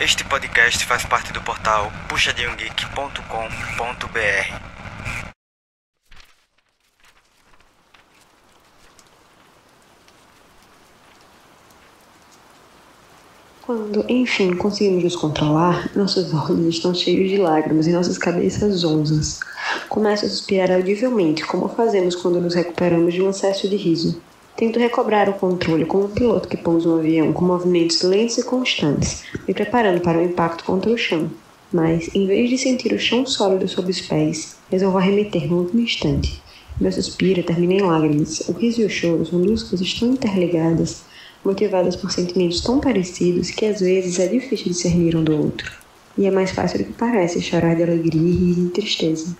Este podcast faz parte do portal puxadinhogeek.com.br. Quando, enfim, conseguimos nos controlar, nossos olhos estão cheios de lágrimas e nossas cabeças onzas. Começo a suspirar audivelmente, como fazemos quando nos recuperamos de um acesso de riso. Tento recobrar o controle como um piloto que pousa um avião com movimentos lentos e constantes, me preparando para o impacto contra o chão. Mas, em vez de sentir o chão sólido sob os pés, resolvo arremeter no último instante. Meu suspiro termina em lágrimas. O riso e o choro são duas coisas tão interligadas motivadas por sentimentos tão parecidos que às vezes é difícil discernir um do outro. E é mais fácil do que parece chorar de alegria e de tristeza.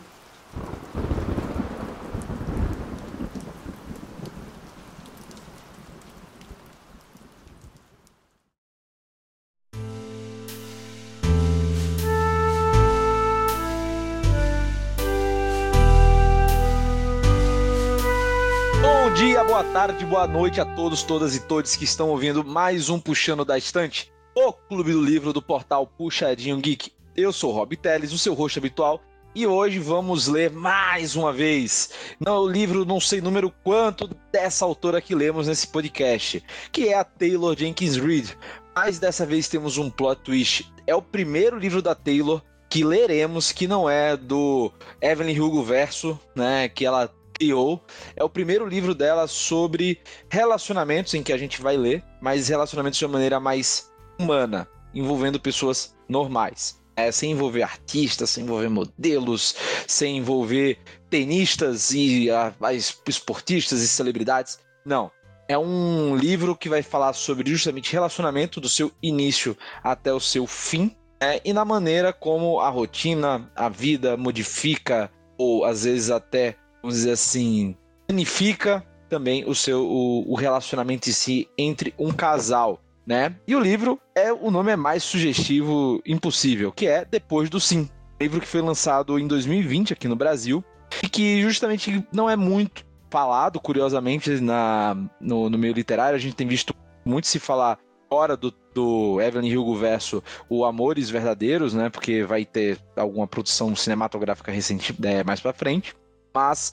Boa noite a todos, todas e todos que estão ouvindo mais um Puxando da Estante, o clube do livro do portal Puxadinho Geek. Eu sou o Rob Teles, o seu rosto habitual, e hoje vamos ler mais uma vez no livro, não sei número quanto, dessa autora que lemos nesse podcast, que é a Taylor Jenkins Reid. Mas dessa vez temos um plot twist. É o primeiro livro da Taylor que leremos que não é do Evelyn Hugo Verso, né, que ela criou. É o primeiro livro dela sobre relacionamentos em que a gente vai ler, mas relacionamentos de uma maneira mais humana, envolvendo pessoas normais. É, sem envolver artistas, sem envolver modelos, sem envolver tenistas e a, a esportistas e celebridades. Não. É um livro que vai falar sobre justamente relacionamento do seu início até o seu fim, é, e na maneira como a rotina, a vida modifica, ou às vezes até vamos dizer assim, planifica também o seu o, o, relacionamento em si entre um casal, né? E o livro é o nome é mais sugestivo impossível, que é Depois do Sim. Livro que foi lançado em 2020 aqui no Brasil e que justamente não é muito falado, curiosamente, na, no, no meio literário. A gente tem visto muito se falar fora do, do Evelyn Hugo verso o Amores Verdadeiros, né? Porque vai ter alguma produção cinematográfica recente é, mais para frente. Mas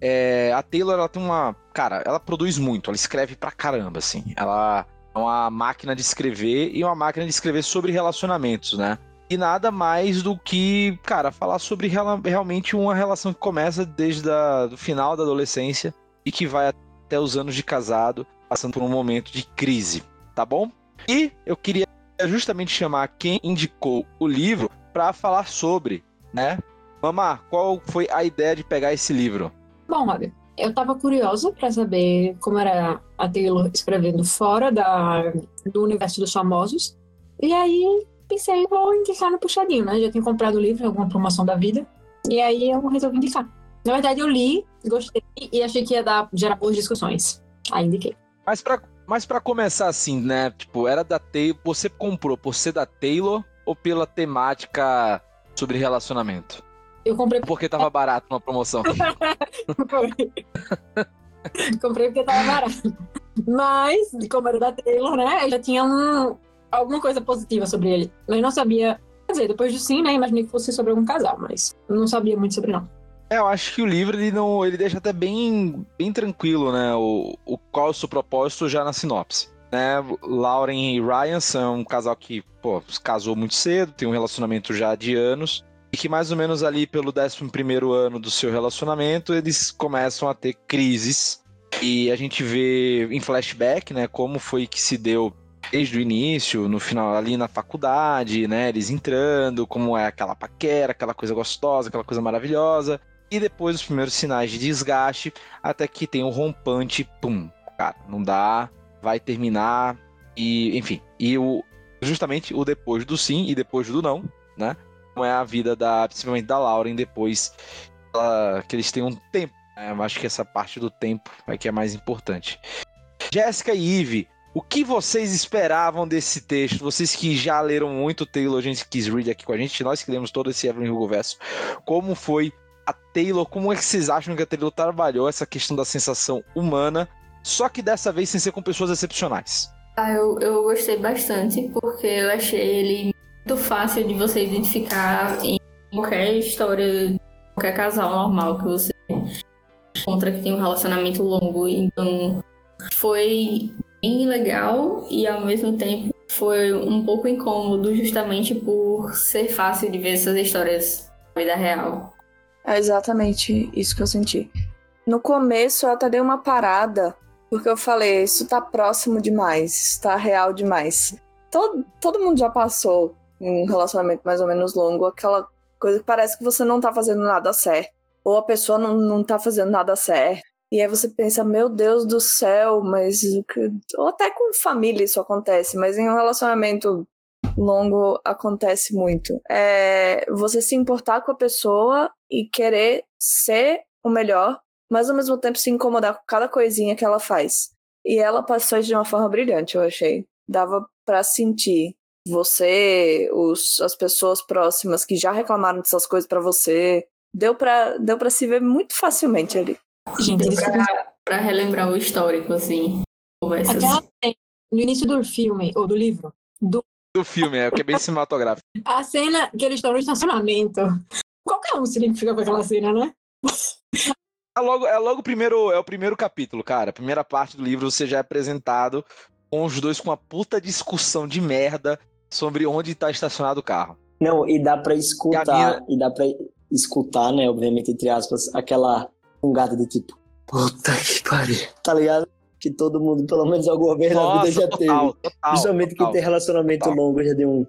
é, a Taylor, ela tem uma. Cara, ela produz muito, ela escreve pra caramba, assim. Ela é uma máquina de escrever e uma máquina de escrever sobre relacionamentos, né? E nada mais do que, cara, falar sobre realmente uma relação que começa desde o final da adolescência e que vai até os anos de casado, passando por um momento de crise, tá bom? E eu queria justamente chamar quem indicou o livro para falar sobre, né? Mamá, qual foi a ideia de pegar esse livro? Bom, olha, eu tava curiosa para saber como era a Taylor escrevendo fora da, do universo dos famosos. E aí pensei, vou indicar no puxadinho, né? Já tinha comprado o livro, alguma promoção da vida. E aí eu resolvi indicar. Na verdade, eu li, gostei e achei que ia dar, gerar boas discussões. Aí indiquei. Mas pra, mas pra começar assim, né? Tipo, era da Taylor. Você comprou por ser da Taylor ou pela temática sobre relacionamento? Eu comprei porque tava barato numa promoção. comprei porque tava barato. Mas, como era da Taylor, né? Eu já tinha um, alguma coisa positiva sobre ele. Mas não sabia. Quer dizer, depois do sim, né? Imaginei que fosse sobre algum casal, mas não sabia muito sobre não. É, eu acho que o livro ele não, ele deixa até bem, bem tranquilo, né? O, o qual é o seu propósito já na sinopse. Né? Lauren e Ryan são um casal que, pô, casou muito cedo, tem um relacionamento já de anos e que mais ou menos ali pelo 11 ano do seu relacionamento, eles começam a ter crises. E a gente vê em flashback, né, como foi que se deu desde o início, no final ali na faculdade, né, eles entrando, como é aquela paquera, aquela coisa gostosa, aquela coisa maravilhosa. E depois os primeiros sinais de desgaste, até que tem o rompante, pum, cara, não dá, vai terminar e, enfim, e o justamente o depois do sim e depois do não, né? Como é a vida da, principalmente da Lauren depois ela, que eles têm um tempo. Né? Eu acho que essa parte do tempo é que é mais importante. Jéssica e Eve, o que vocês esperavam desse texto? Vocês que já leram muito Taylor, gente quis read aqui com a gente, nós que lemos todo esse Evelyn Hugo verso. Como foi a Taylor? Como é que vocês acham que a Taylor trabalhou essa questão da sensação humana, só que dessa vez sem ser com pessoas excepcionais? Ah, eu, eu gostei bastante, porque eu achei ele muito fácil de você identificar em qualquer história, qualquer casal normal que você encontra que tem um relacionamento longo. Então, foi bem legal e ao mesmo tempo foi um pouco incômodo, justamente por ser fácil de ver essas histórias na vida real. É exatamente isso que eu senti. No começo eu até dei uma parada, porque eu falei, isso tá próximo demais, isso tá real demais. Todo, todo mundo já passou em um relacionamento mais ou menos longo, aquela coisa que parece que você não tá fazendo nada certo. Ou a pessoa não, não tá fazendo nada certo. E aí você pensa, meu Deus do céu, mas. Ou até com família isso acontece, mas em um relacionamento longo acontece muito. É você se importar com a pessoa e querer ser o melhor, mas ao mesmo tempo se incomodar com cada coisinha que ela faz. E ela passou isso de uma forma brilhante, eu achei. Dava para sentir você, os, as pessoas próximas que já reclamaram dessas coisas para você. Deu para deu pra se ver muito facilmente ali. Gente, Deu pra, pra relembrar o histórico, assim. Conversas. Aquela no início do filme, ou do livro, do do filme, é, que é bem cinematográfico. A cena que eles estão no estacionamento. Qualquer um se identifica com aquela cena, né? É logo, é logo o primeiro, é o primeiro capítulo, cara. A primeira parte do livro você já é apresentado com os dois com uma puta discussão de merda sobre onde tá estacionado o carro. Não, e dá para escutar, e, minha... e dá para escutar, né, obviamente entre aspas, aquela fungada de tipo, puta que pariu. Tá ligado? que todo mundo, pelo menos alguma vez Nossa, na vida, já total, teve. Total, Principalmente total, quem tem relacionamento total. longo, já deu um.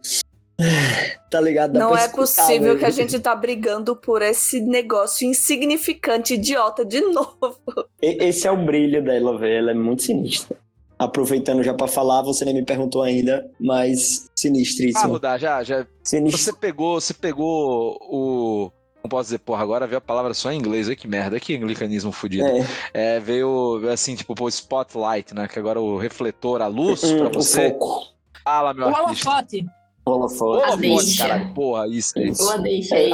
Tá ligado? Dá Não é possível que a gente tá brigando por esse negócio insignificante, idiota, de novo. Esse é o brilho dela, velho. Ela é muito sinistra. Aproveitando já para falar, você nem me perguntou ainda, mas sinistríssimo. Ah, Rudá, já, já. Sinistro. Você pegou, você pegou o não posso dizer, porra, agora veio a palavra só em inglês, olha que merda, que anglicanismo fudido. É. é. veio assim, tipo, o spotlight, né? Que agora o refletor, a luz hum, pra você. O foco. Fala, meu o artista. holofote. Holofote. Holofote, caralho, porra, isso é isso. Boa deixa aí.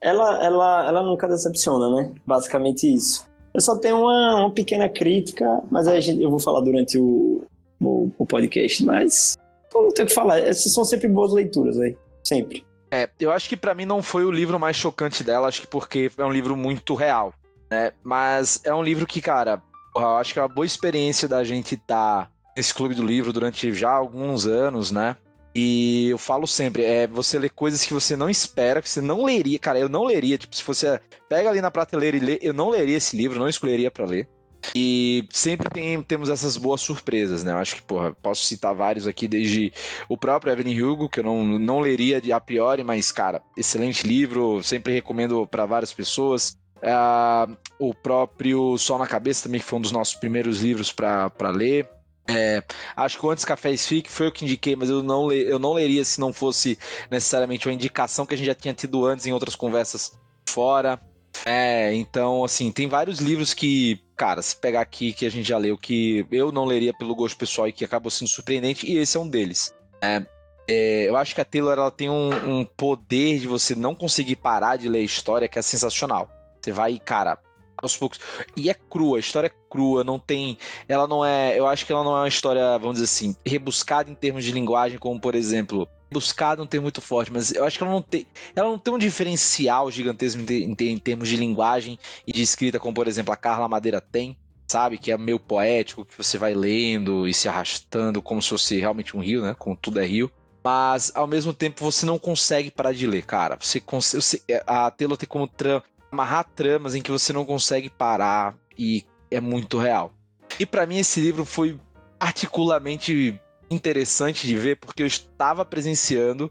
Ela, ela, ela nunca decepciona, né? Basicamente isso. Eu só tenho uma, uma pequena crítica, mas gente, eu vou falar durante o, o, o podcast, mas não tenho o que falar. Essas são sempre boas leituras aí. Sempre. É, eu acho que para mim não foi o livro mais chocante dela, acho que porque é um livro muito real, né? Mas é um livro que, cara, eu acho que é uma boa experiência da gente estar tá nesse clube do livro durante já alguns anos, né? E eu falo sempre, é você lê coisas que você não espera, que você não leria, cara, eu não leria, tipo, se você pega ali na prateleira e lê, eu não leria esse livro, não escolheria para ler. E sempre tem, temos essas boas surpresas, né? Eu acho que, porra, posso citar vários aqui, desde o próprio Evelyn Hugo, que eu não, não leria de a priori, mas, cara, excelente livro, sempre recomendo para várias pessoas. Uh, o próprio Sol na Cabeça também, que foi um dos nossos primeiros livros para ler. É, acho que Antes Cafés Fique foi o que indiquei, mas eu não, eu não leria se não fosse necessariamente uma indicação que a gente já tinha tido antes em outras conversas fora. É, então, assim, tem vários livros que, cara, se pegar aqui que a gente já leu, que eu não leria pelo gosto pessoal e que acabou sendo surpreendente, e esse é um deles. É, é, eu acho que a Taylor ela tem um, um, poder de você não conseguir parar de ler história que é sensacional. Você vai, cara, aos poucos. E é crua, a história é crua, não tem. Ela não é. Eu acho que ela não é uma história, vamos dizer assim, rebuscada em termos de linguagem, como por exemplo buscado um termo muito forte, mas eu acho que ela não tem, ela não tem um diferencial gigantesco em, em, termos de linguagem e de escrita, como por exemplo a Carla Madeira tem, sabe? Que é meio poético, que você vai lendo e se arrastando como se fosse realmente um rio, né? Como tudo é rio. Mas ao mesmo tempo você não consegue parar de ler, cara. Você, você a Taylor tem como tra amarrar tramas em que você não consegue parar e é muito real. E para mim esse livro foi particularmente interessante de ver, porque eu estava presenciando,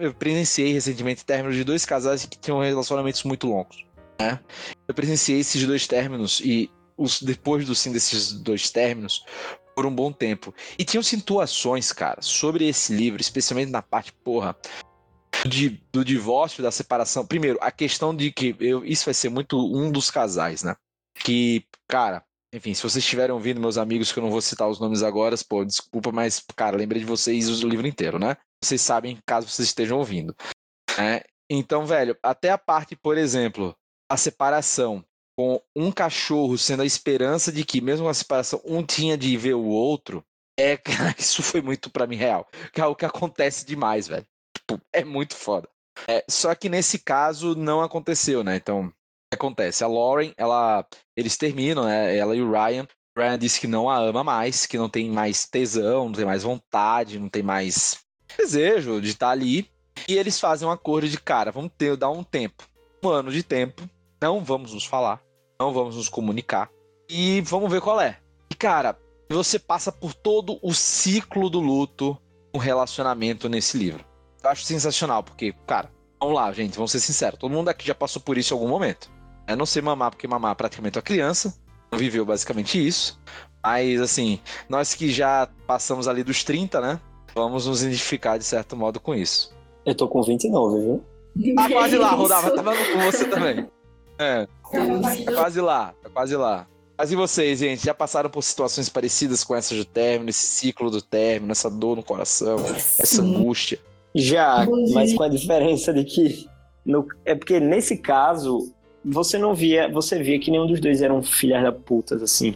eu presenciei recentemente términos de dois casais que tinham relacionamentos muito longos. Né? Eu presenciei esses dois términos e os, depois do sim desses dois términos por um bom tempo. E tinham situações, cara, sobre esse livro, especialmente na parte, porra, de, do divórcio, da separação. Primeiro, a questão de que eu, isso vai ser muito um dos casais, né? Que, cara, enfim, se vocês estiverem ouvindo, meus amigos, que eu não vou citar os nomes agora, pô, desculpa, mas, cara, lembrei de vocês o livro inteiro, né? Vocês sabem, caso vocês estejam ouvindo. É, então, velho, até a parte, por exemplo, a separação com um cachorro sendo a esperança de que, mesmo a separação, um tinha de ver o outro, É, isso foi muito para mim real. Que é o que acontece demais, velho. Tipo, é muito foda. É, só que nesse caso não aconteceu, né? Então, acontece? A Lauren, ela, eles terminam, né? Ela e o Ryan. O Ryan disse que não a ama mais, que não tem mais tesão, não tem mais vontade, não tem mais desejo de estar ali. E eles fazem um acordo de cara, vamos ter, dar um tempo, um ano de tempo, não vamos nos falar, não vamos nos comunicar e vamos ver qual é. E cara, você passa por todo o ciclo do luto, um relacionamento nesse livro. Eu acho sensacional, porque, cara, vamos lá, gente, vamos ser sinceros, todo mundo aqui já passou por isso em algum momento. Eu não sei mamar, porque mamar é praticamente uma criança, não viveu basicamente isso. Mas, assim, nós que já passamos ali dos 30, né? Vamos nos identificar de certo modo com isso. Eu tô com 29, viu? Tá quase lá, Rodava, tá falando com você também. É. Tá quase lá, tá quase lá. Mas e vocês, gente? Já passaram por situações parecidas com essa do término, esse ciclo do término, essa dor no coração, essa angústia? Já, mas com a diferença de que. No, é porque nesse caso, você não via. Você via que nenhum dos dois eram filhas da putas, assim.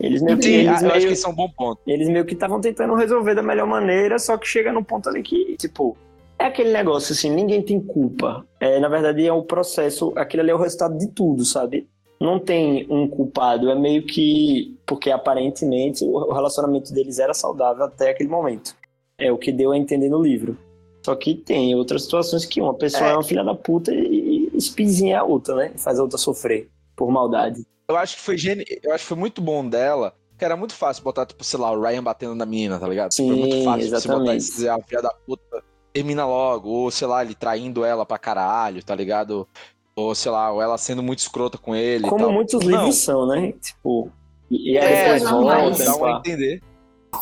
Eles meio que. Sim, eles meio, acho que isso é um bom ponto. Eles meio que estavam tentando resolver da melhor maneira, só que chega num ponto ali que, tipo. É aquele negócio assim, ninguém tem culpa. É, na verdade, é o processo, aquilo ali é o resultado de tudo, sabe? Não tem um culpado, é meio que. Porque aparentemente o relacionamento deles era saudável até aquele momento. É o que deu a entender no livro. Só que tem outras situações que uma pessoa é, é uma filha da puta e espizinha a outra, né? Faz a outra sofrer por maldade. Eu acho que foi geni... eu acho que foi muito bom dela, que era muito fácil botar, tipo, sei lá, o Ryan batendo na menina, tá ligado? Sim, foi muito fácil exatamente. você botar esse a filha da puta termina logo, ou sei lá, ele traindo ela pra caralho, tá ligado? Ou sei lá, ou ela sendo muito escrota com ele. Como muitos livros Não. são, né? Tipo, e aí é, depois volta, dá pra entender.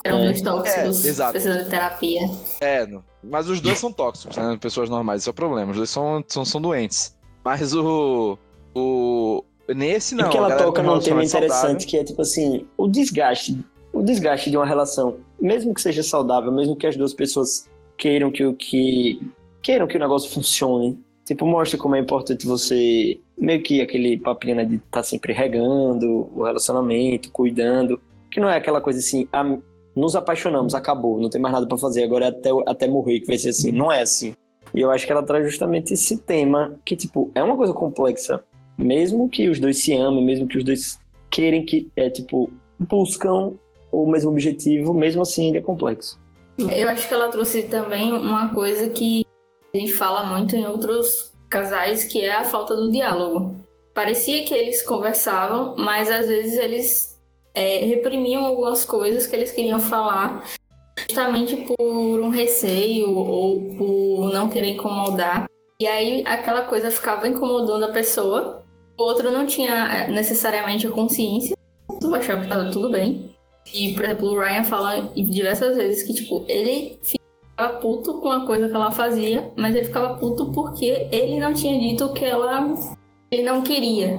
Eram dois tóxicos, é, precisando de terapia. É, mas os dois são tóxicos, né? Pessoas normais, esse é o problema. Os dois são, são, são doentes. Mas o. o nesse não. Porque ela toca num tema interessante saudável. que é tipo assim: o desgaste. O desgaste de uma relação, mesmo que seja saudável, mesmo que as duas pessoas queiram que o que. queiram que o negócio funcione. Tipo, mostra como é importante você. Meio que aquele papinho né, de estar tá sempre regando o relacionamento, cuidando. Que não é aquela coisa assim, nos apaixonamos, acabou, não tem mais nada para fazer, agora é até, até morrer que vai ser assim. Não é assim. E eu acho que ela traz justamente esse tema, que, tipo, é uma coisa complexa. Mesmo que os dois se amem, mesmo que os dois querem que, é, tipo, buscam o mesmo objetivo, mesmo assim ele é complexo. Eu acho que ela trouxe também uma coisa que a gente fala muito em outros casais, que é a falta do diálogo. Parecia que eles conversavam, mas às vezes eles é, reprimiam algumas coisas que eles queriam falar, justamente por um receio ou por não querer incomodar. E aí aquela coisa ficava incomodando a pessoa, o outro não tinha é, necessariamente a consciência, tu achava que estava tudo bem. E, por exemplo, o Ryan fala diversas vezes que, tipo, ele ficava puto com a coisa que ela fazia, mas ele ficava puto porque ele não tinha dito que ela ele não queria.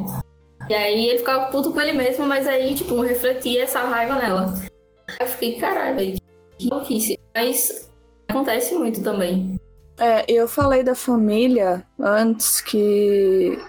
E aí ele ficava puto com ele mesmo, mas aí, tipo, refletia essa raiva nela. Eu fiquei, caralho, velho, que louquice. Mas acontece muito também. É, eu falei da família antes que,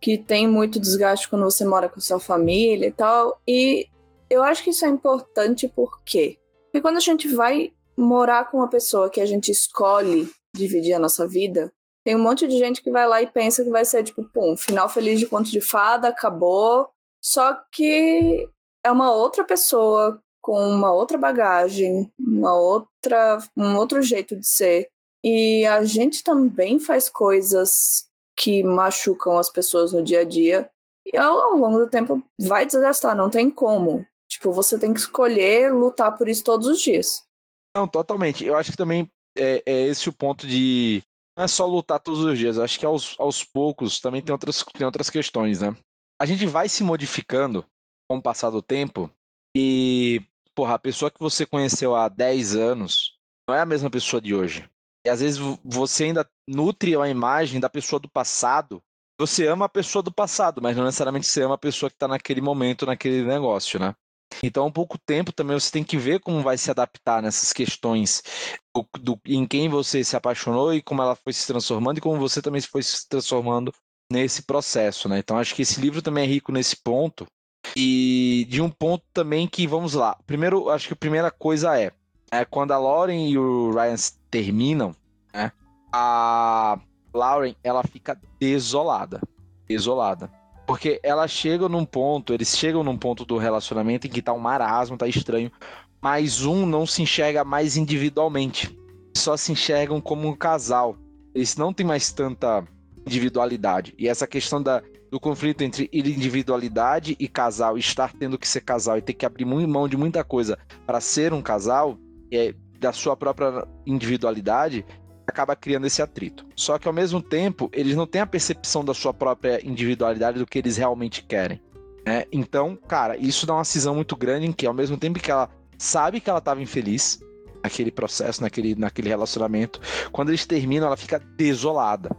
que tem muito desgaste quando você mora com sua família e tal. E eu acho que isso é importante porque, porque quando a gente vai morar com uma pessoa que a gente escolhe dividir a nossa vida, tem um monte de gente que vai lá e pensa que vai ser tipo, pum, final feliz de conto de fada, acabou. Só que é uma outra pessoa com uma outra bagagem, uma outra, um outro jeito de ser. E a gente também faz coisas que machucam as pessoas no dia a dia. E ao, ao longo do tempo vai desgastar, não tem como. Tipo, você tem que escolher lutar por isso todos os dias. Não, totalmente. Eu acho que também é, é esse o ponto de não é só lutar todos os dias, acho que aos, aos poucos também tem outras, tem outras questões, né? A gente vai se modificando com o passar do tempo e, porra, a pessoa que você conheceu há 10 anos não é a mesma pessoa de hoje. E às vezes você ainda nutre a imagem da pessoa do passado. Você ama a pessoa do passado, mas não necessariamente você ama a pessoa que está naquele momento, naquele negócio, né? Então, um pouco tempo também você tem que ver como vai se adaptar nessas questões do, do, em quem você se apaixonou e como ela foi se transformando e como você também foi se transformando nesse processo, né? Então, acho que esse livro também é rico nesse ponto E de um ponto também que, vamos lá. Primeiro, acho que a primeira coisa é, é quando a Lauren e o Ryan terminam, né? A Lauren, ela fica desolada. Desolada. Porque ela chega num ponto, eles chegam num ponto do relacionamento em que tá um marasmo, tá estranho. Mas um não se enxerga mais individualmente. Só se enxergam como um casal. Eles não têm mais tanta individualidade. E essa questão da, do conflito entre individualidade e casal, estar tendo que ser casal e ter que abrir mão de muita coisa para ser um casal, é, da sua própria individualidade, acaba criando esse atrito. Só que ao mesmo tempo, eles não têm a percepção da sua própria individualidade do que eles realmente querem. Né? Então, cara, isso dá uma cisão muito grande em que, ao mesmo tempo que ela sabe que ela estava infeliz naquele processo, naquele, naquele relacionamento, quando eles terminam, ela fica desolada.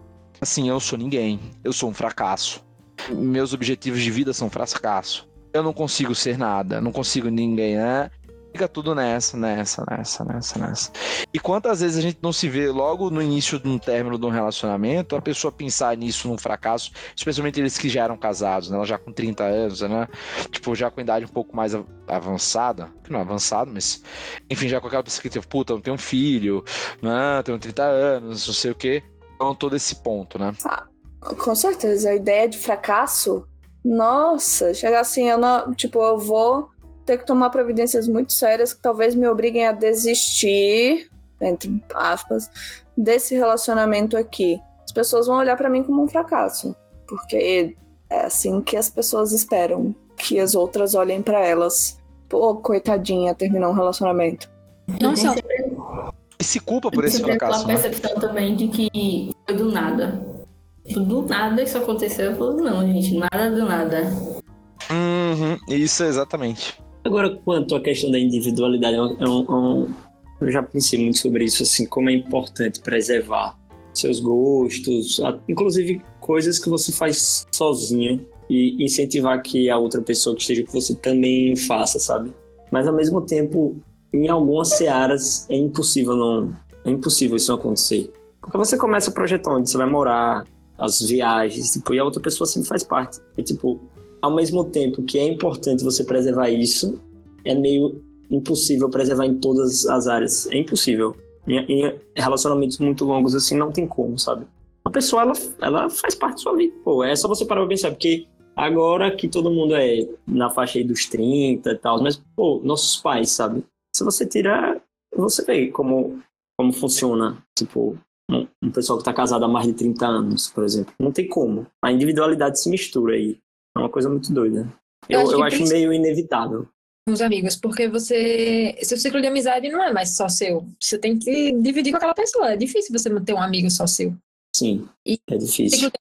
Assim, eu sou ninguém, eu sou um fracasso. Meus objetivos de vida são fracasso. Eu não consigo ser nada, não consigo ninguém, né? Fica tudo nessa, nessa, nessa, nessa, nessa. E quantas vezes a gente não se vê logo no início de um término de um relacionamento, a pessoa pensar nisso num fracasso, especialmente eles que já eram casados, né? Ela já com 30 anos, né? Tipo, já com idade um pouco mais avançada, não avançado, mas enfim, já com aquela pessoa que tipo, puta, não tem um filho, né? Tenho 30 anos, não sei o quê. Então, todo esse ponto, né? Ah, com certeza, a ideia de fracasso, nossa, chegar assim, eu não, tipo, eu vou ter que tomar providências muito sérias que talvez me obriguem a desistir, entre aspas, desse relacionamento aqui. As pessoas vão olhar para mim como um fracasso, porque é assim que as pessoas esperam que as outras olhem para elas. Pô, coitadinha, terminou um relacionamento. Nossa. E se culpa por esse fracasso. Tem a percepção né? também de que foi do nada. Do nada isso aconteceu. Eu falo, não, gente, nada do nada. Uhum, isso exatamente. Agora, quanto à questão da individualidade, um, eu já pensei muito sobre isso, assim, como é importante preservar seus gostos, inclusive coisas que você faz sozinho e incentivar que a outra pessoa que esteja com você também faça, sabe? Mas ao mesmo tempo, em algumas searas é impossível não, é impossível isso não acontecer. Porque você começa a projetar onde você vai morar, as viagens, tipo, e a outra pessoa sempre faz parte. E tipo, ao mesmo tempo que é importante você preservar isso, é meio impossível preservar em todas as áreas. É impossível. Em, relacionamentos muito longos assim, não tem como, sabe? A pessoa, ela, ela faz parte da sua vida. Pô, é só você parar pra pensar, porque agora que todo mundo é na faixa aí dos 30 e tal, mas, pô, nossos pais, sabe? Se você tirar, você vê como, como funciona. Tipo, um, um pessoal que tá casado há mais de 30 anos, por exemplo. Não tem como. A individualidade se mistura aí. É uma coisa muito doida. Eu, eu acho, eu acho meio inevitável. Os amigos, porque você. Seu ciclo de amizade não é mais só seu. Você tem que dividir com aquela pessoa. É difícil você manter um amigo só seu. Sim. E é difícil.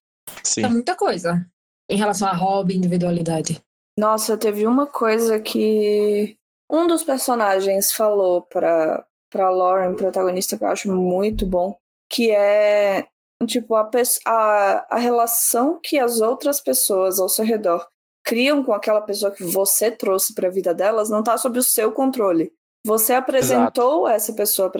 Sim. É muita coisa em relação a hobby, individualidade. Nossa, teve uma coisa que um dos personagens falou pra, pra Lauren, protagonista, que eu acho muito bom, que é tipo, a, a, a relação que as outras pessoas ao seu redor criam com aquela pessoa que você trouxe para a vida delas não está sob o seu controle. Você apresentou Exato. essa pessoa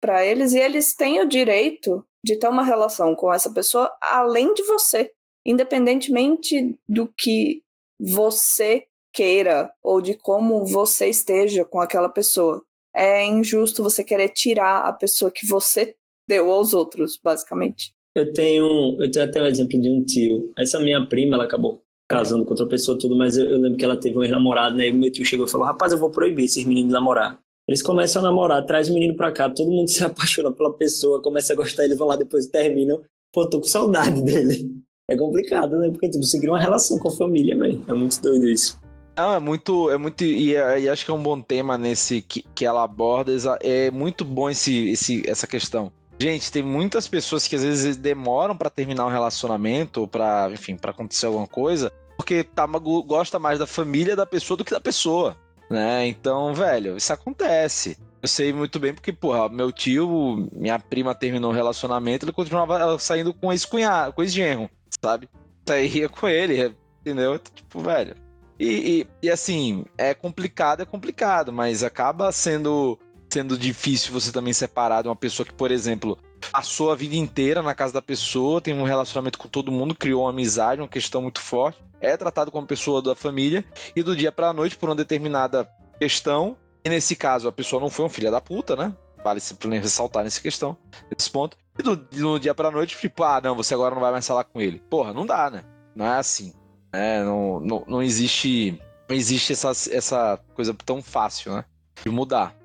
para eles e eles têm o direito de ter uma relação com essa pessoa além de você, independentemente do que você queira ou de como você esteja com aquela pessoa. É injusto você querer tirar a pessoa que você deu aos outros, basicamente. Eu tenho, eu tenho até um exemplo de um tio. Essa minha prima, ela acabou casando com outra pessoa tudo, mas eu, eu lembro que ela teve um ex-namorado, né? E meu tio chegou e falou: "Rapaz, eu vou proibir esses meninos de namorar". Eles começam a namorar, traz o menino pra cá, todo mundo se apaixona pela pessoa, começa a gostar, eles vão lá depois terminam. Pô, tô com saudade dele. É complicado, né? Porque tipo, você cria uma relação com a família, velho. É muito doido isso. Não, é muito, é muito e, e, acho que é um bom tema nesse que, que ela aborda. É muito bom esse, esse, essa questão Gente, tem muitas pessoas que às vezes demoram para terminar um relacionamento, ou pra, enfim, para acontecer alguma coisa, porque tá, gosta mais da família da pessoa do que da pessoa, né? Então, velho, isso acontece. Eu sei muito bem porque, porra, meu tio, minha prima terminou o relacionamento, ele continuava saindo com ex-cunhado, com ex-genro, sabe? Saía com ele, entendeu? Tipo, velho. E, e, e, assim, é complicado, é complicado, mas acaba sendo sendo difícil você também separar de uma pessoa que, por exemplo, passou a vida inteira na casa da pessoa, tem um relacionamento com todo mundo, criou uma amizade, uma questão muito forte. é tratado como pessoa da família e do dia pra noite, por uma determinada questão, e nesse caso a pessoa não foi um filho da puta, né? Vale simplesmente ressaltar nessa questão, nesse ponto. E do, do dia pra noite, tipo, ah, não, você agora não vai mais falar com ele. Porra, não dá, né? Não é assim. Né? Não, não, não existe, não existe essa, essa coisa tão fácil, né? De mudar.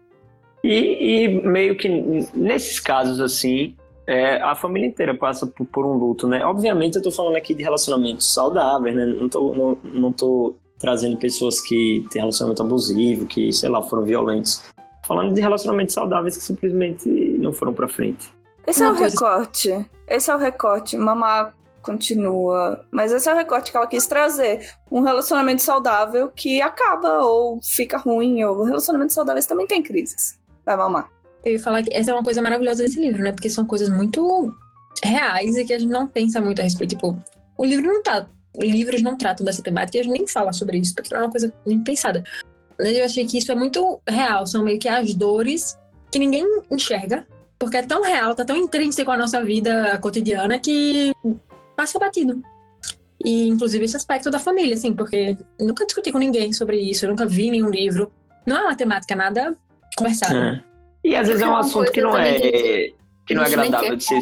E, e meio que nesses casos assim, é, a família inteira passa por, por, um luto, né? Obviamente eu tô falando aqui de relacionamentos saudáveis, né? Não tô, não, não tô trazendo pessoas que têm relacionamento abusivo, que, sei lá, foram violentos. Falando de relacionamentos saudáveis que simplesmente não foram pra frente. Esse Uma é o recorte. Esse é o recorte. Mamá continua. Mas esse é o recorte que ela quis trazer. Um relacionamento saudável que acaba ou fica ruim, ou relacionamentos saudáveis também tem crises. Vai mamar. Eu ia falar que essa é uma coisa maravilhosa desse livro, né? Porque são coisas muito reais e que a gente não pensa muito a respeito. Tipo, o livro não tá. Livros não tratam dessa temática e a gente nem fala sobre isso, porque é uma coisa nem pensada. Eu achei que isso é muito real. São meio que as dores que ninguém enxerga, porque é tão real, tá tão intrínseco à nossa vida cotidiana que passa batido. E, inclusive, esse aspecto da família, assim, porque nunca discuti com ninguém sobre isso, eu nunca vi nenhum livro. Não é uma temática nada conversada. É. E às vezes é um assunto que não é, que, que não é agradável de ser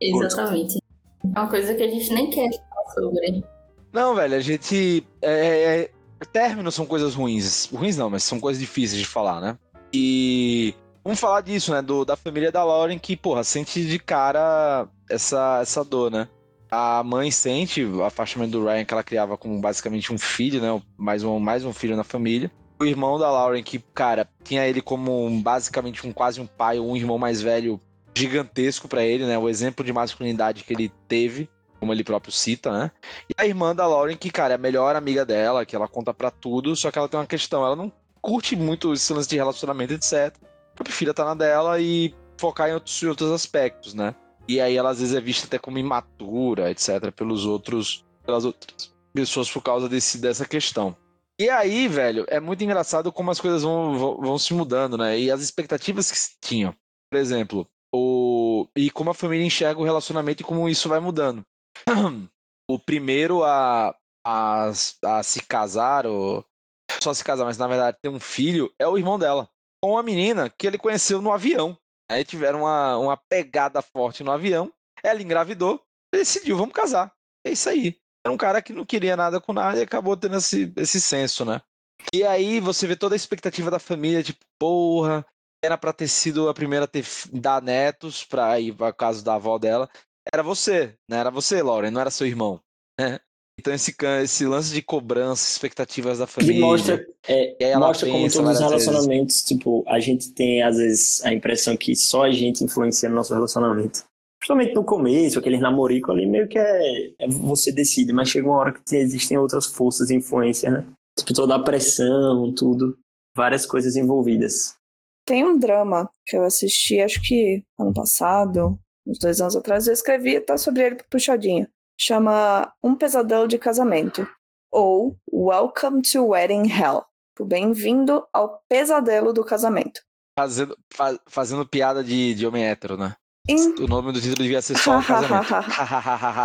Exatamente. É uma coisa que a gente nem quer falar sobre. Não, velho, a gente. É, é, é, términos são coisas ruins. Ruins não, mas são coisas difíceis de falar, né? E. Vamos falar disso, né? Do, da família da Lauren que, porra, sente de cara essa, essa dor, né? A mãe sente o afastamento do Ryan que ela criava como basicamente um filho, né? Mais um, mais um filho na família o irmão da Lauren, que, cara, tinha ele como um, basicamente um quase um pai um irmão mais velho gigantesco para ele, né? O exemplo de masculinidade que ele teve, como ele próprio cita, né? E a irmã da Lauren, que, cara, é a melhor amiga dela, que ela conta para tudo, só que ela tem uma questão, ela não curte muito esse lance de relacionamento, etc. Própria filha tá na dela e focar em outros, em outros aspectos, né? E aí ela às vezes é vista até como imatura, etc, pelos outros, pelas outras pessoas por causa desse, dessa questão. E aí, velho, é muito engraçado como as coisas vão, vão, vão se mudando, né? E as expectativas que se tinham. Por exemplo, o... e como a família enxerga o relacionamento e como isso vai mudando. O primeiro a, a, a se casar, ou só se casar, mas na verdade ter um filho, é o irmão dela. Com uma menina que ele conheceu no avião. Aí tiveram uma, uma pegada forte no avião. Ela engravidou, decidiu, vamos casar. É isso aí era um cara que não queria nada com nada e acabou tendo esse, esse senso, né? E aí você vê toda a expectativa da família, tipo, porra, era pra ter sido a primeira a ter dar netos pra ir para caso da avó dela. Era você, né? Era você, Lauren, não era seu irmão. Né? Então esse, esse lance de cobrança, expectativas da família. Que mostra, é, mostra como todos os relacionamentos, vezes. tipo, a gente tem às vezes a impressão que só a gente influencia no nosso relacionamento. Principalmente no começo, aqueles namoricos ali, meio que é, é, você decide, mas chega uma hora que existem outras forças e influências, né? Tipo, toda a pressão, tudo. Várias coisas envolvidas. Tem um drama que eu assisti, acho que ano passado, uns dois anos atrás, eu escrevi tá sobre ele puxadinho. Chama Um Pesadelo de Casamento. Ou Welcome to Wedding Hell. Bem-vindo ao pesadelo do casamento. Fazendo, fa fazendo piada de, de homem hétero, né? O nome do título devia ser só casamento.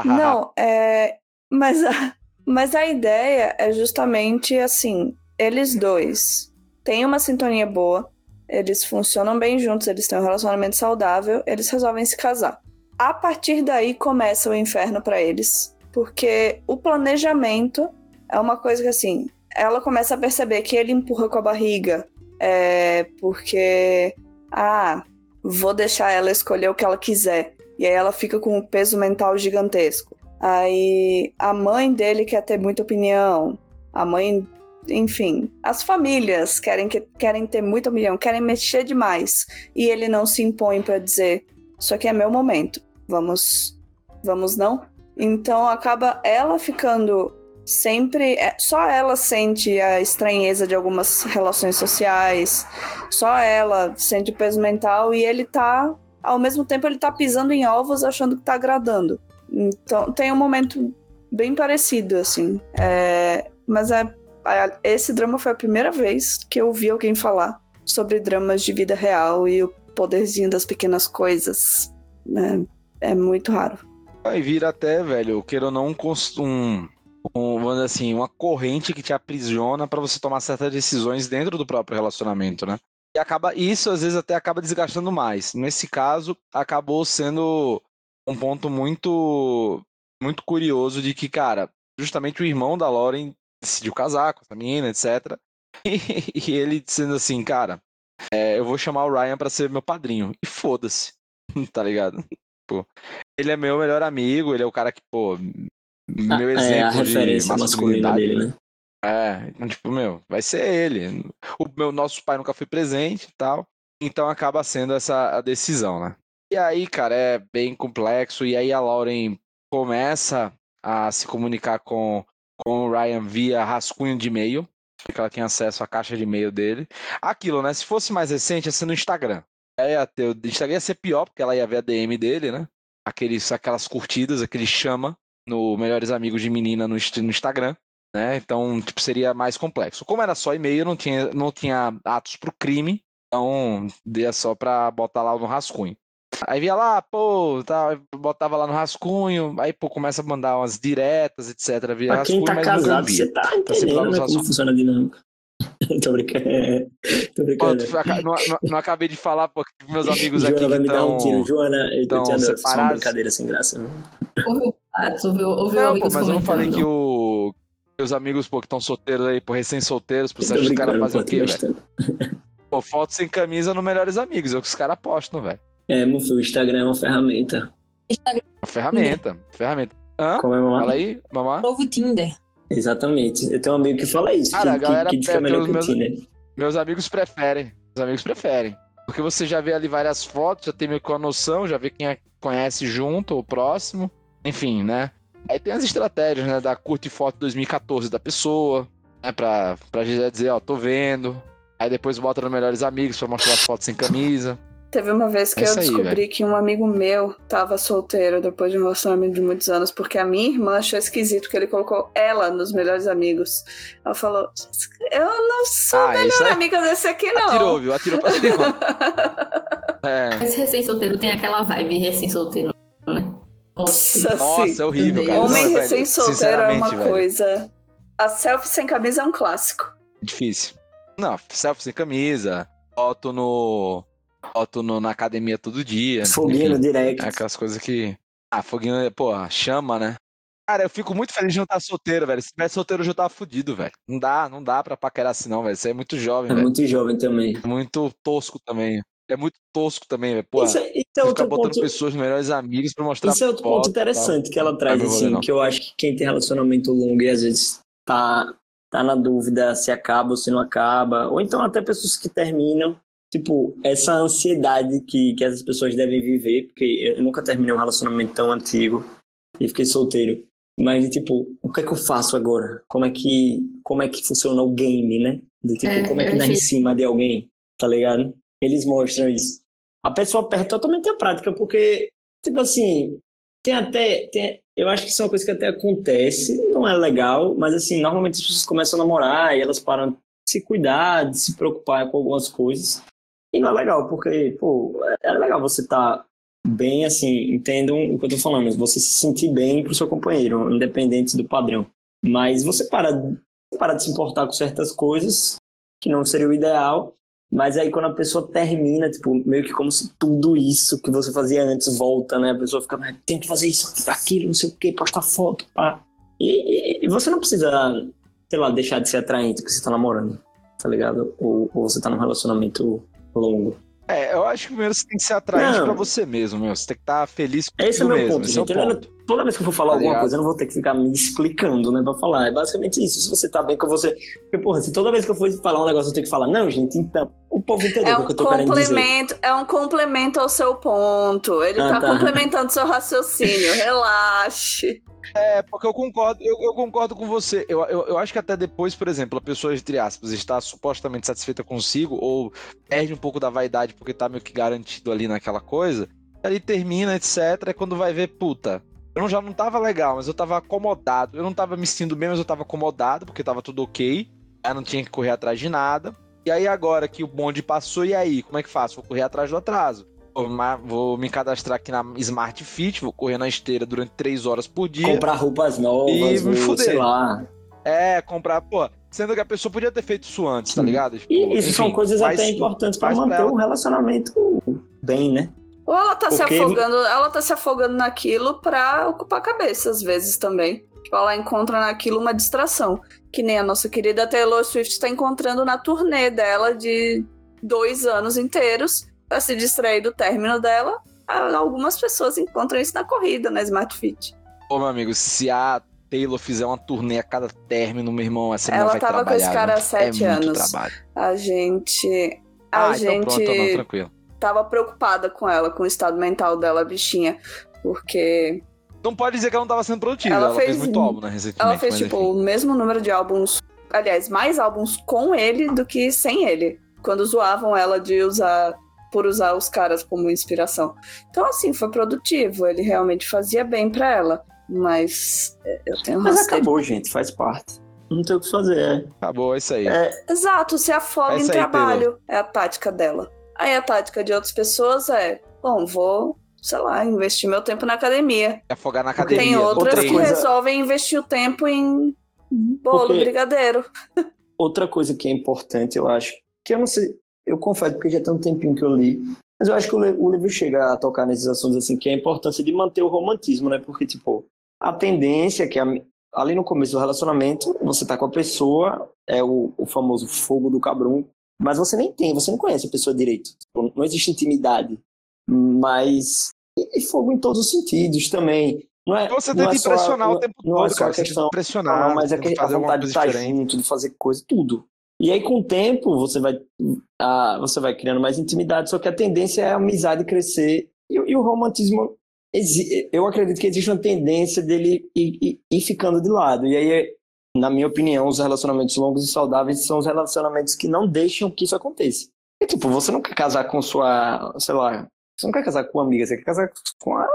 Não, é. Mas a, mas a ideia é justamente assim: eles dois têm uma sintonia boa, eles funcionam bem juntos, eles têm um relacionamento saudável, eles resolvem se casar. A partir daí começa o inferno para eles, porque o planejamento é uma coisa que assim, ela começa a perceber que ele empurra com a barriga, é porque ah, vou deixar ela escolher o que ela quiser. E aí ela fica com um peso mental gigantesco. Aí a mãe dele quer ter muita opinião. A mãe, enfim, as famílias querem, que, querem ter muita opinião, querem mexer demais. E ele não se impõe para dizer: Isso aqui é meu momento. Vamos, vamos não? Então acaba ela ficando sempre é, só ela sente a estranheza de algumas relações sociais, só ela sente o peso mental e ele tá, ao mesmo tempo, ele tá pisando em ovos achando que tá agradando. Então tem um momento bem parecido, assim. É, mas é, esse drama foi a primeira vez que eu ouvi alguém falar sobre dramas de vida real e o poderzinho das pequenas coisas. É, é muito raro. Vai vir até, velho, queira ou não, um, um, assim, uma corrente que te aprisiona para você tomar certas decisões dentro do próprio relacionamento, né? E acaba isso às vezes até acaba desgastando mais. Nesse caso, acabou sendo um ponto muito muito curioso de que, cara, justamente o irmão da Lauren decidiu casar com essa menina, etc. E, e ele dizendo assim, cara, é, eu vou chamar o Ryan para ser meu padrinho. E foda-se, tá ligado? Pô, ele é meu melhor amigo, ele é o cara que, pô, meu exemplo é, a referência de masculina dele, né? É, então, tipo, meu, vai ser ele. O meu nosso pai nunca foi presente e tal. Então acaba sendo essa a decisão, né? E aí, cara, é bem complexo. E aí a Lauren começa a se comunicar com, com o Ryan via rascunho de e-mail. Porque ela tinha acesso à caixa de e-mail dele. Aquilo, né? Se fosse mais recente, ia ser no Instagram. Ia ter, o Instagram ia ser pior, porque ela ia ver a DM dele, né? Aqueles, aquelas curtidas, aquele chama no Melhores Amigos de Menina no, no Instagram. Né? Então, tipo, seria mais complexo. Como era só e-mail, não tinha, não tinha atos pro crime, então deu só pra botar lá no rascunho. Aí via lá, pô, tá, botava lá no rascunho, aí pô, começa a mandar umas diretas, etc. Via pra quem tá casado, você tá entendendo né, como funciona a dinâmica. Tô brincando. Tô brincando. Pô, não, não, não, acabei de falar, porque meus amigos Joana aqui vai me dar um tiro. Joana, eu tô te separados. uma brincadeira sem graça. Ouviu, ouviu, ouviu não, pô, mas eu não falei que o... Meus amigos, pô, que estão solteiros aí, pô, recém-solteiros, pô, você acha que os caras fazem o quê, velho? Pô, foto sem camisa no Melhores Amigos, é o que os caras postam, velho. É, meu filho, o Instagram é uma ferramenta. Instagram. Uma ferramenta, ferramenta. Hã? Como é, mamãe? Fala aí, mamãe. Novo Tinder. Exatamente. Eu tenho um amigo que fala isso, Cara, que, a galera que, que é melhor que meus, Tinder. Meus amigos preferem. Meus amigos preferem. Porque você já vê ali várias fotos, já tem meio que uma noção, já vê quem conhece junto ou próximo. Enfim, né? Aí tem as estratégias, né? Da curte foto 2014 da pessoa, né? Pra, pra dizer, ó, tô vendo. Aí depois bota no Melhores Amigos pra mostrar as fotos sem camisa. Teve uma vez que é eu descobri aí, que um amigo meu tava solteiro depois de um relacionamento de muitos anos, porque a minha irmã achou esquisito que ele colocou ela nos melhores amigos. Ela falou: Eu não sou ah, melhor é... amiga desse aqui, não. Atirou, viu? Atirou pra cima. é. Esse recém-solteiro tem aquela vibe recém-solteiro, né? Nossa, Nossa é horrível, cara. Homem recém-solteiro é uma velho. coisa. A selfie sem camisa é um clássico. Difícil. Não, selfie sem camisa, foto no foto no, na academia todo dia. Foguinho no direct. Aquelas coisas que. Ah, foguinho, pô, chama, né? Cara, eu fico muito feliz de não estar solteiro, velho. Se tivesse solteiro, eu já tava fudido, velho. Não dá, não dá pra paquerar assim, não, velho. Você é muito jovem, É velho. muito jovem também. Muito tosco também. É muito tosco também, velho. Pô, isso, é, isso é outro botando ponto... pessoas melhores amigos pra mostrar Isso é outro ponto interessante que ela traz, assim, rolê, que eu acho que quem tem relacionamento longo e às vezes tá, tá na dúvida se acaba ou se não acaba, ou então até pessoas que terminam tipo, essa ansiedade que, que essas pessoas devem viver, porque eu nunca terminei um relacionamento tão antigo e fiquei solteiro. Mas, tipo, o que é que eu faço agora? Como é que, como é que funciona o game, né? De, tipo, é, como é que dá em cima de alguém, tá ligado? Eles mostram isso. A pessoa perde totalmente a prática, porque, tipo assim, tem até. Tem, eu acho que isso é uma coisa que até acontece, não é legal, mas, assim, normalmente as pessoas começam a namorar e elas param de se cuidar, de se preocupar com algumas coisas. E não é legal, porque, pô, é legal você estar tá bem, assim, entendam o que eu tô falando, você se sentir bem pro seu companheiro, independente do padrão. Mas você para, para de se importar com certas coisas, que não seria o ideal, mas aí quando a pessoa termina, tipo, meio que como se tudo isso que você fazia antes volta, né? A pessoa fica, tem que fazer isso, aquilo, não sei o que, postar foto, pá. E, e, você não precisa, sei lá, deixar de ser atraente porque você tá namorando, tá ligado? Ou, ou você tá num relacionamento longo. É, eu acho que primeiro você tem que ser atraente não. pra você mesmo, meu. Você tem que estar tá feliz com Esse é o meu mesmo. ponto, gente. É ponto. Toda vez que eu for falar tá alguma ligado? coisa, eu não vou ter que ficar me explicando, né, pra falar. É basicamente isso. Se você tá bem com você. Porque, porra, se toda vez que eu for falar um negócio, eu tenho que falar, não, gente, então. O povo entendeu é um o que eu tô querendo dizer. É um complemento ao seu ponto. Ele ah, tá, tá complementando seu raciocínio. Relaxe. É, porque eu concordo, eu, eu concordo com você. Eu, eu, eu, acho que até depois, por exemplo, a pessoa, entre aspas, está supostamente satisfeita consigo, ou perde um pouco da vaidade porque tá meio que garantido ali naquela coisa, ali termina, etc. É quando vai ver, puta, eu já não tava legal, mas eu tava acomodado. Eu não tava me sentindo bem, mas eu tava acomodado, porque tava tudo ok. Aí não tinha que correr atrás de nada. E aí agora que o bonde passou, e aí? Como é que faço? Vou correr atrás do atraso. Vou me cadastrar aqui na Smart Fit, vou correr na esteira durante três horas por dia. Comprar roupas novas, e me fuder. sei lá. É, comprar, pô, sendo que a pessoa podia ter feito isso antes, tá ligado? Tipo, e isso enfim, são coisas até importantes para manter o um relacionamento bem, né? Ou ela tá Porque... se afogando, ela tá se afogando naquilo pra ocupar a cabeça, às vezes também. Tipo, ela encontra naquilo uma distração. Que nem a nossa querida Taylor Swift está encontrando na turnê dela de dois anos inteiros para se distrair do término dela. Algumas pessoas encontram isso na corrida, na Smart Fit. Ô, meu amigo, se a Taylor fizer uma turnê a cada término, meu irmão, essa Ela vai tava com esse cara há é sete é anos. A gente. A ah, gente. Então pronto, não, tranquilo. Tava preocupada com ela, com o estado mental dela, bichinha. Porque. Não pode dizer que ela não tava sendo produtiva. Ela, ela fez, fez, muito álbum, né, recentemente. Ela fez, tipo, enfim. o mesmo número de álbuns. Aliás, mais álbuns com ele do que sem ele. Quando zoavam ela de usar por usar os caras como inspiração. Então, assim, foi produtivo. Ele realmente fazia bem para ela. Mas é, eu tenho Mas acabou, gente, faz parte. Não tem o que fazer. É. Acabou, é isso aí. É... Exato, se afoga é em trabalho. É a tática dela. Aí a tática de outras pessoas é: bom, vou, sei lá, investir meu tempo na academia. Afogar na academia. Tem outras Outra que coisa... resolvem investir o tempo em bolo, Porque... brigadeiro. Outra coisa que é importante, eu acho, que eu não sei, eu confesso porque já tem um tempinho que eu li, mas eu acho que o, livro chega a tocar nesses assuntos assim, que é a importância de manter o romantismo, né? Porque, tipo, a tendência é que ali no começo do relacionamento, você tá com a pessoa, é o, o famoso fogo do cabrão, mas você nem tem, você não conhece a pessoa direito. Tipo, não existe intimidade. Mas. E, fogo em todos os sentidos também. Não é, você tem que é impressionar o tempo não todo, é só cara. A questão, impressionar, não, mas é que a vontade de estar junto, de fazer coisa, tudo. E aí, com o tempo, você vai, você vai criando mais intimidade, só que a tendência é a amizade crescer. E, e o romantismo, eu acredito que existe uma tendência dele ir, ir, ir, ficando de lado. E aí, na minha opinião, os relacionamentos longos e saudáveis são os relacionamentos que não deixam que isso aconteça. E, tipo, você não quer casar com sua, sei lá, você não quer casar com uma amiga, você quer casar com a,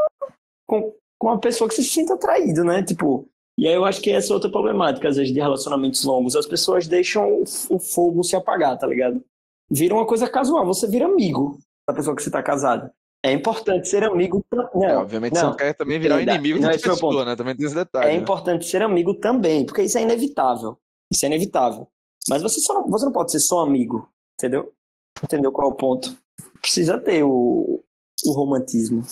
com, com uma pessoa que se sinta atraído, né? Tipo, e aí eu acho que essa é outra problemática, às vezes, de relacionamentos longos. As pessoas deixam o, fogo se apagar, tá ligado? Vira uma coisa casual, você vira amigo da pessoa que você tá casado. É importante ser amigo. Não, é, obviamente não, você não quer também virar um inimigo não, da pessoa, né? Também tem esse detalhe. É né? importante ser amigo também, porque isso é inevitável. Isso é inevitável. Mas você, só não, você não pode ser só amigo, entendeu? Entendeu qual é o ponto? Precisa ter o, o romantismo.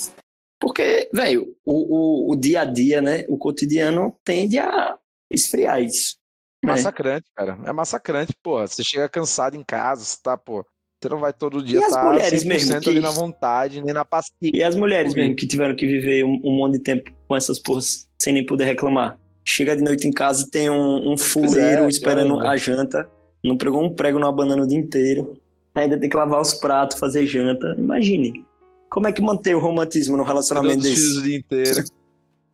Porque, velho, o, o, o, dia a dia, né? O cotidiano tende a esfriar isso. Né? Massacrante, cara. É massacrante, pô. Você chega cansado em casa, você tá, pô. Você não vai todo dia estar tá mulheres mesmo que... ali na vontade, nem na paciência. E as mulheres mesmo que tiveram que viver um, um monte de tempo com essas porras sem nem poder reclamar. Chega de noite em casa e tem um, um fuleiro é, esperando a janta. Não pregou um prego na banana o dia inteiro. Ainda tem que lavar os pratos, fazer janta. Imagine. Como é que mantém o romantismo no relacionamento desse? o dia inteiro.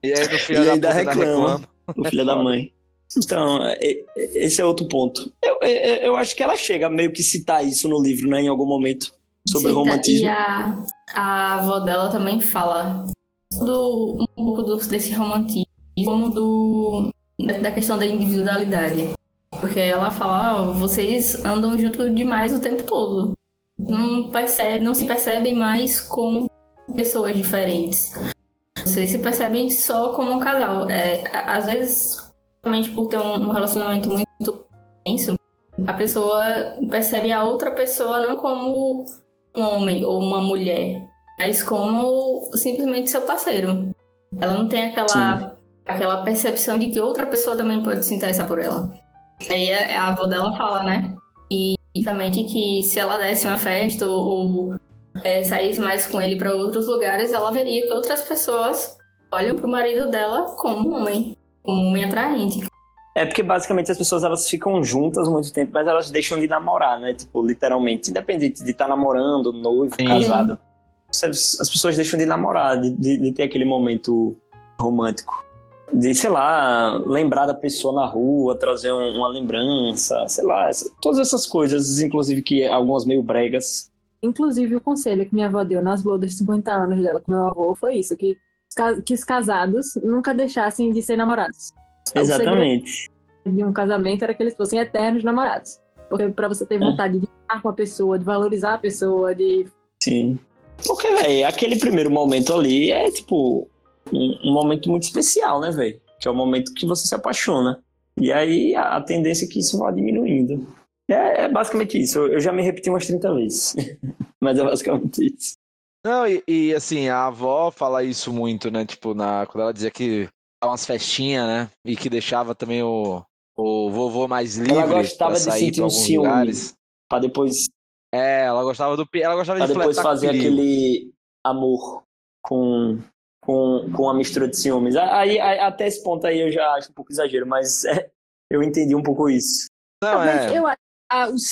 E aí no filho e ainda reclama. O filho da mãe. Então, é, é, esse é outro ponto. Eu, eu, eu, acho que ela chega a meio que citar isso no livro, né, em algum momento, sobre Cita, romantismo. E a, a avó dela também fala do, um pouco do, desse romantismo, como do, da questão da individualidade. Porque ela fala, oh, vocês andam junto demais o tempo todo não, percebe, não se percebem mais como pessoas diferentes. Vocês se percebem só como um casal. É, às vezes, realmente por ter um relacionamento muito intenso, a pessoa percebe a outra pessoa não como um homem ou uma mulher, mas como simplesmente seu parceiro. Ela não tem aquela, aquela percepção de que outra pessoa também pode se interessar por ela. Aí a avó dela fala, né? E Exatamente que se ela desse uma festa ou, ou é, saísse mais com ele para outros lugares, ela veria que outras pessoas olham para o marido dela como um homem, como um homem atraente. É porque basicamente as pessoas elas ficam juntas muito tempo, mas elas deixam de namorar, né? Tipo, literalmente, independente de estar tá namorando, noivo, Sim. casado. As pessoas deixam de namorar, de, de, de ter aquele momento romântico de, sei lá, lembrar da pessoa na rua, trazer um, uma lembrança, sei lá, essa, todas essas coisas, inclusive que algumas meio bregas. Inclusive o conselho que minha avó deu nas bodas de 50 anos dela com meu avô foi isso, que, que os casados nunca deixassem de ser namorados. Exatamente. de um casamento era que eles fossem eternos namorados. Porque para você ter é. vontade de estar com a pessoa, de valorizar a pessoa, de Sim. Porque, velho, aquele primeiro momento ali é, tipo, um, um momento muito especial, né, velho? Que é o momento que você se apaixona. E aí a, a tendência é que isso vá diminuindo. É, é basicamente isso. Eu, eu, já me repeti umas 30 vezes. Mas é basicamente isso. Não, e, e, assim, a avó fala isso muito, né? Tipo, na, quando ela dizia que umas festinhas, né? E que deixava também o, o vovô mais livre. Ela gostava de sentir um ciúme. Lugares. Pra depois. É, ela gostava do. Ela gostava pra de depois fazer aquele amor com, com, com a mistura de ciúmes. Aí, aí, até esse ponto aí eu já acho um pouco exagero, mas é, eu entendi um pouco isso. Não, é. Eu acho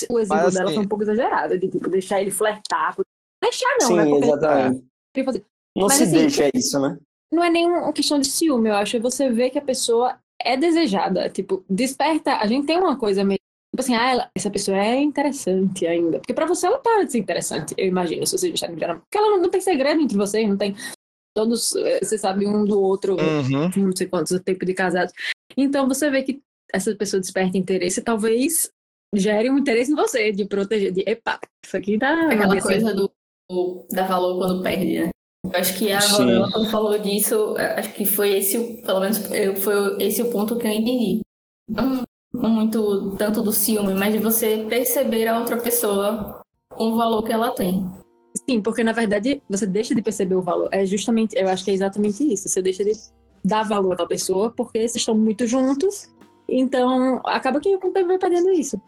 o, o exemplo mas, dela assim... foi um pouco exagerado, de tipo, deixar ele flertar. Deixar não, Sim, né? Porque exatamente. Ele... Não mas, se assim, deixa isso, né? Não é nem uma questão de ciúme, eu acho. É você vê que a pessoa é desejada. Tipo, desperta. A gente tem uma coisa meio. Tipo assim, ah, ela, essa pessoa é interessante ainda. Porque pra você ela para de ser interessante, eu imagino, se você deixar de virar. Porque ela não, não tem segredo entre vocês, não tem. Todos, eh, você sabe um do outro, uhum. não sei quantos tempo de casados. Então você vê que essa pessoa desperta interesse, talvez gere um interesse em você, de proteger, de epa, isso aqui tá. Aquela coisa do, do dar valor quando perde, né? Eu acho que a Varela, quando falou disso, acho que foi esse, pelo menos foi esse o ponto que eu entendi. Não muito tanto do ciúme, mas de você perceber a outra pessoa com o valor que ela tem. Sim, porque na verdade você deixa de perceber o valor. É justamente, eu acho que é exatamente isso. Você deixa de dar valor à pessoa porque vocês estão muito juntos. Então, acaba que o tempo vai perdendo isso.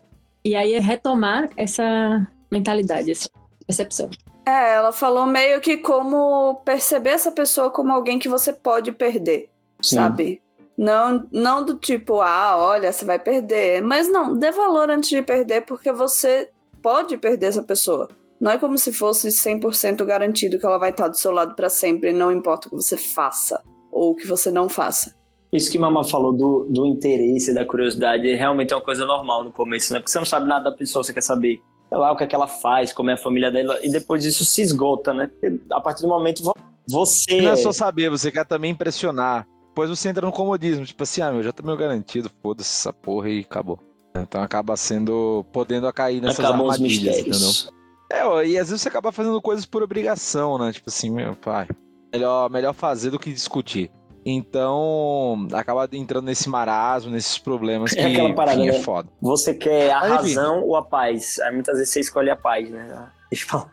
E aí é retomar essa mentalidade, essa percepção. É, ela falou meio que como perceber essa pessoa como alguém que você pode perder, Sim. sabe? Não, não do tipo, ah, olha, você vai perder. Mas não, dê valor antes de perder, porque você pode perder essa pessoa. Não é como se fosse 100% garantido que ela vai estar do seu lado para sempre, não importa o que você faça ou o que você não faça. Isso que Mama falou do, do interesse, da curiosidade, realmente é uma coisa normal no começo, né? Porque você não sabe nada da pessoa, você quer saber sei lá, o que, é que ela faz, como é a família dela, e depois isso se esgota, né? Porque a partir do momento você. Não é só saber, você quer também impressionar. Depois você entra no comodismo, tipo assim, ah, meu, já tô meio garantido, foda-se essa porra e acabou. Então acaba sendo, podendo cair nessas Acabam armadilhas, entendeu? É, ó, e às vezes você acaba fazendo coisas por obrigação, né? Tipo assim, meu pai, melhor, melhor fazer do que discutir. Então, acaba entrando nesse marasmo, nesses problemas é que é, aquela parada, enfim, é né? foda. Você quer a Mas, razão ou a paz? Aí muitas vezes você escolhe a paz, né? Deixa eu falar.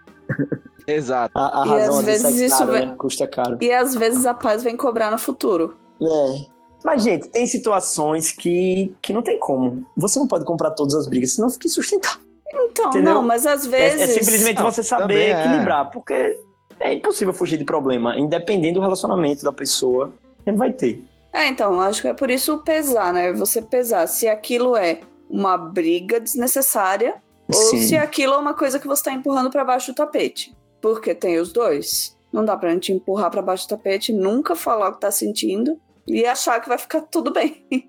Exato. A, a razão às vezes isso caro, vem... né? custa caro. E às vezes a paz vem cobrar no futuro. É. Mas, gente, tem situações que, que não tem como. Você não pode comprar todas as brigas, senão fica insustentável. Então, Entendeu? não, mas às vezes. É, é simplesmente você saber é. equilibrar, porque é impossível fugir de problema, independente do relacionamento da pessoa sempre vai ter. É, então, acho que é por isso pesar, né? Você pesar se aquilo é uma briga desnecessária Sim. ou se aquilo é uma coisa que você está empurrando para baixo do tapete. Porque tem os dois. Não dá pra gente empurrar para baixo do tapete, nunca falar o que tá sentindo e achar que vai ficar tudo bem.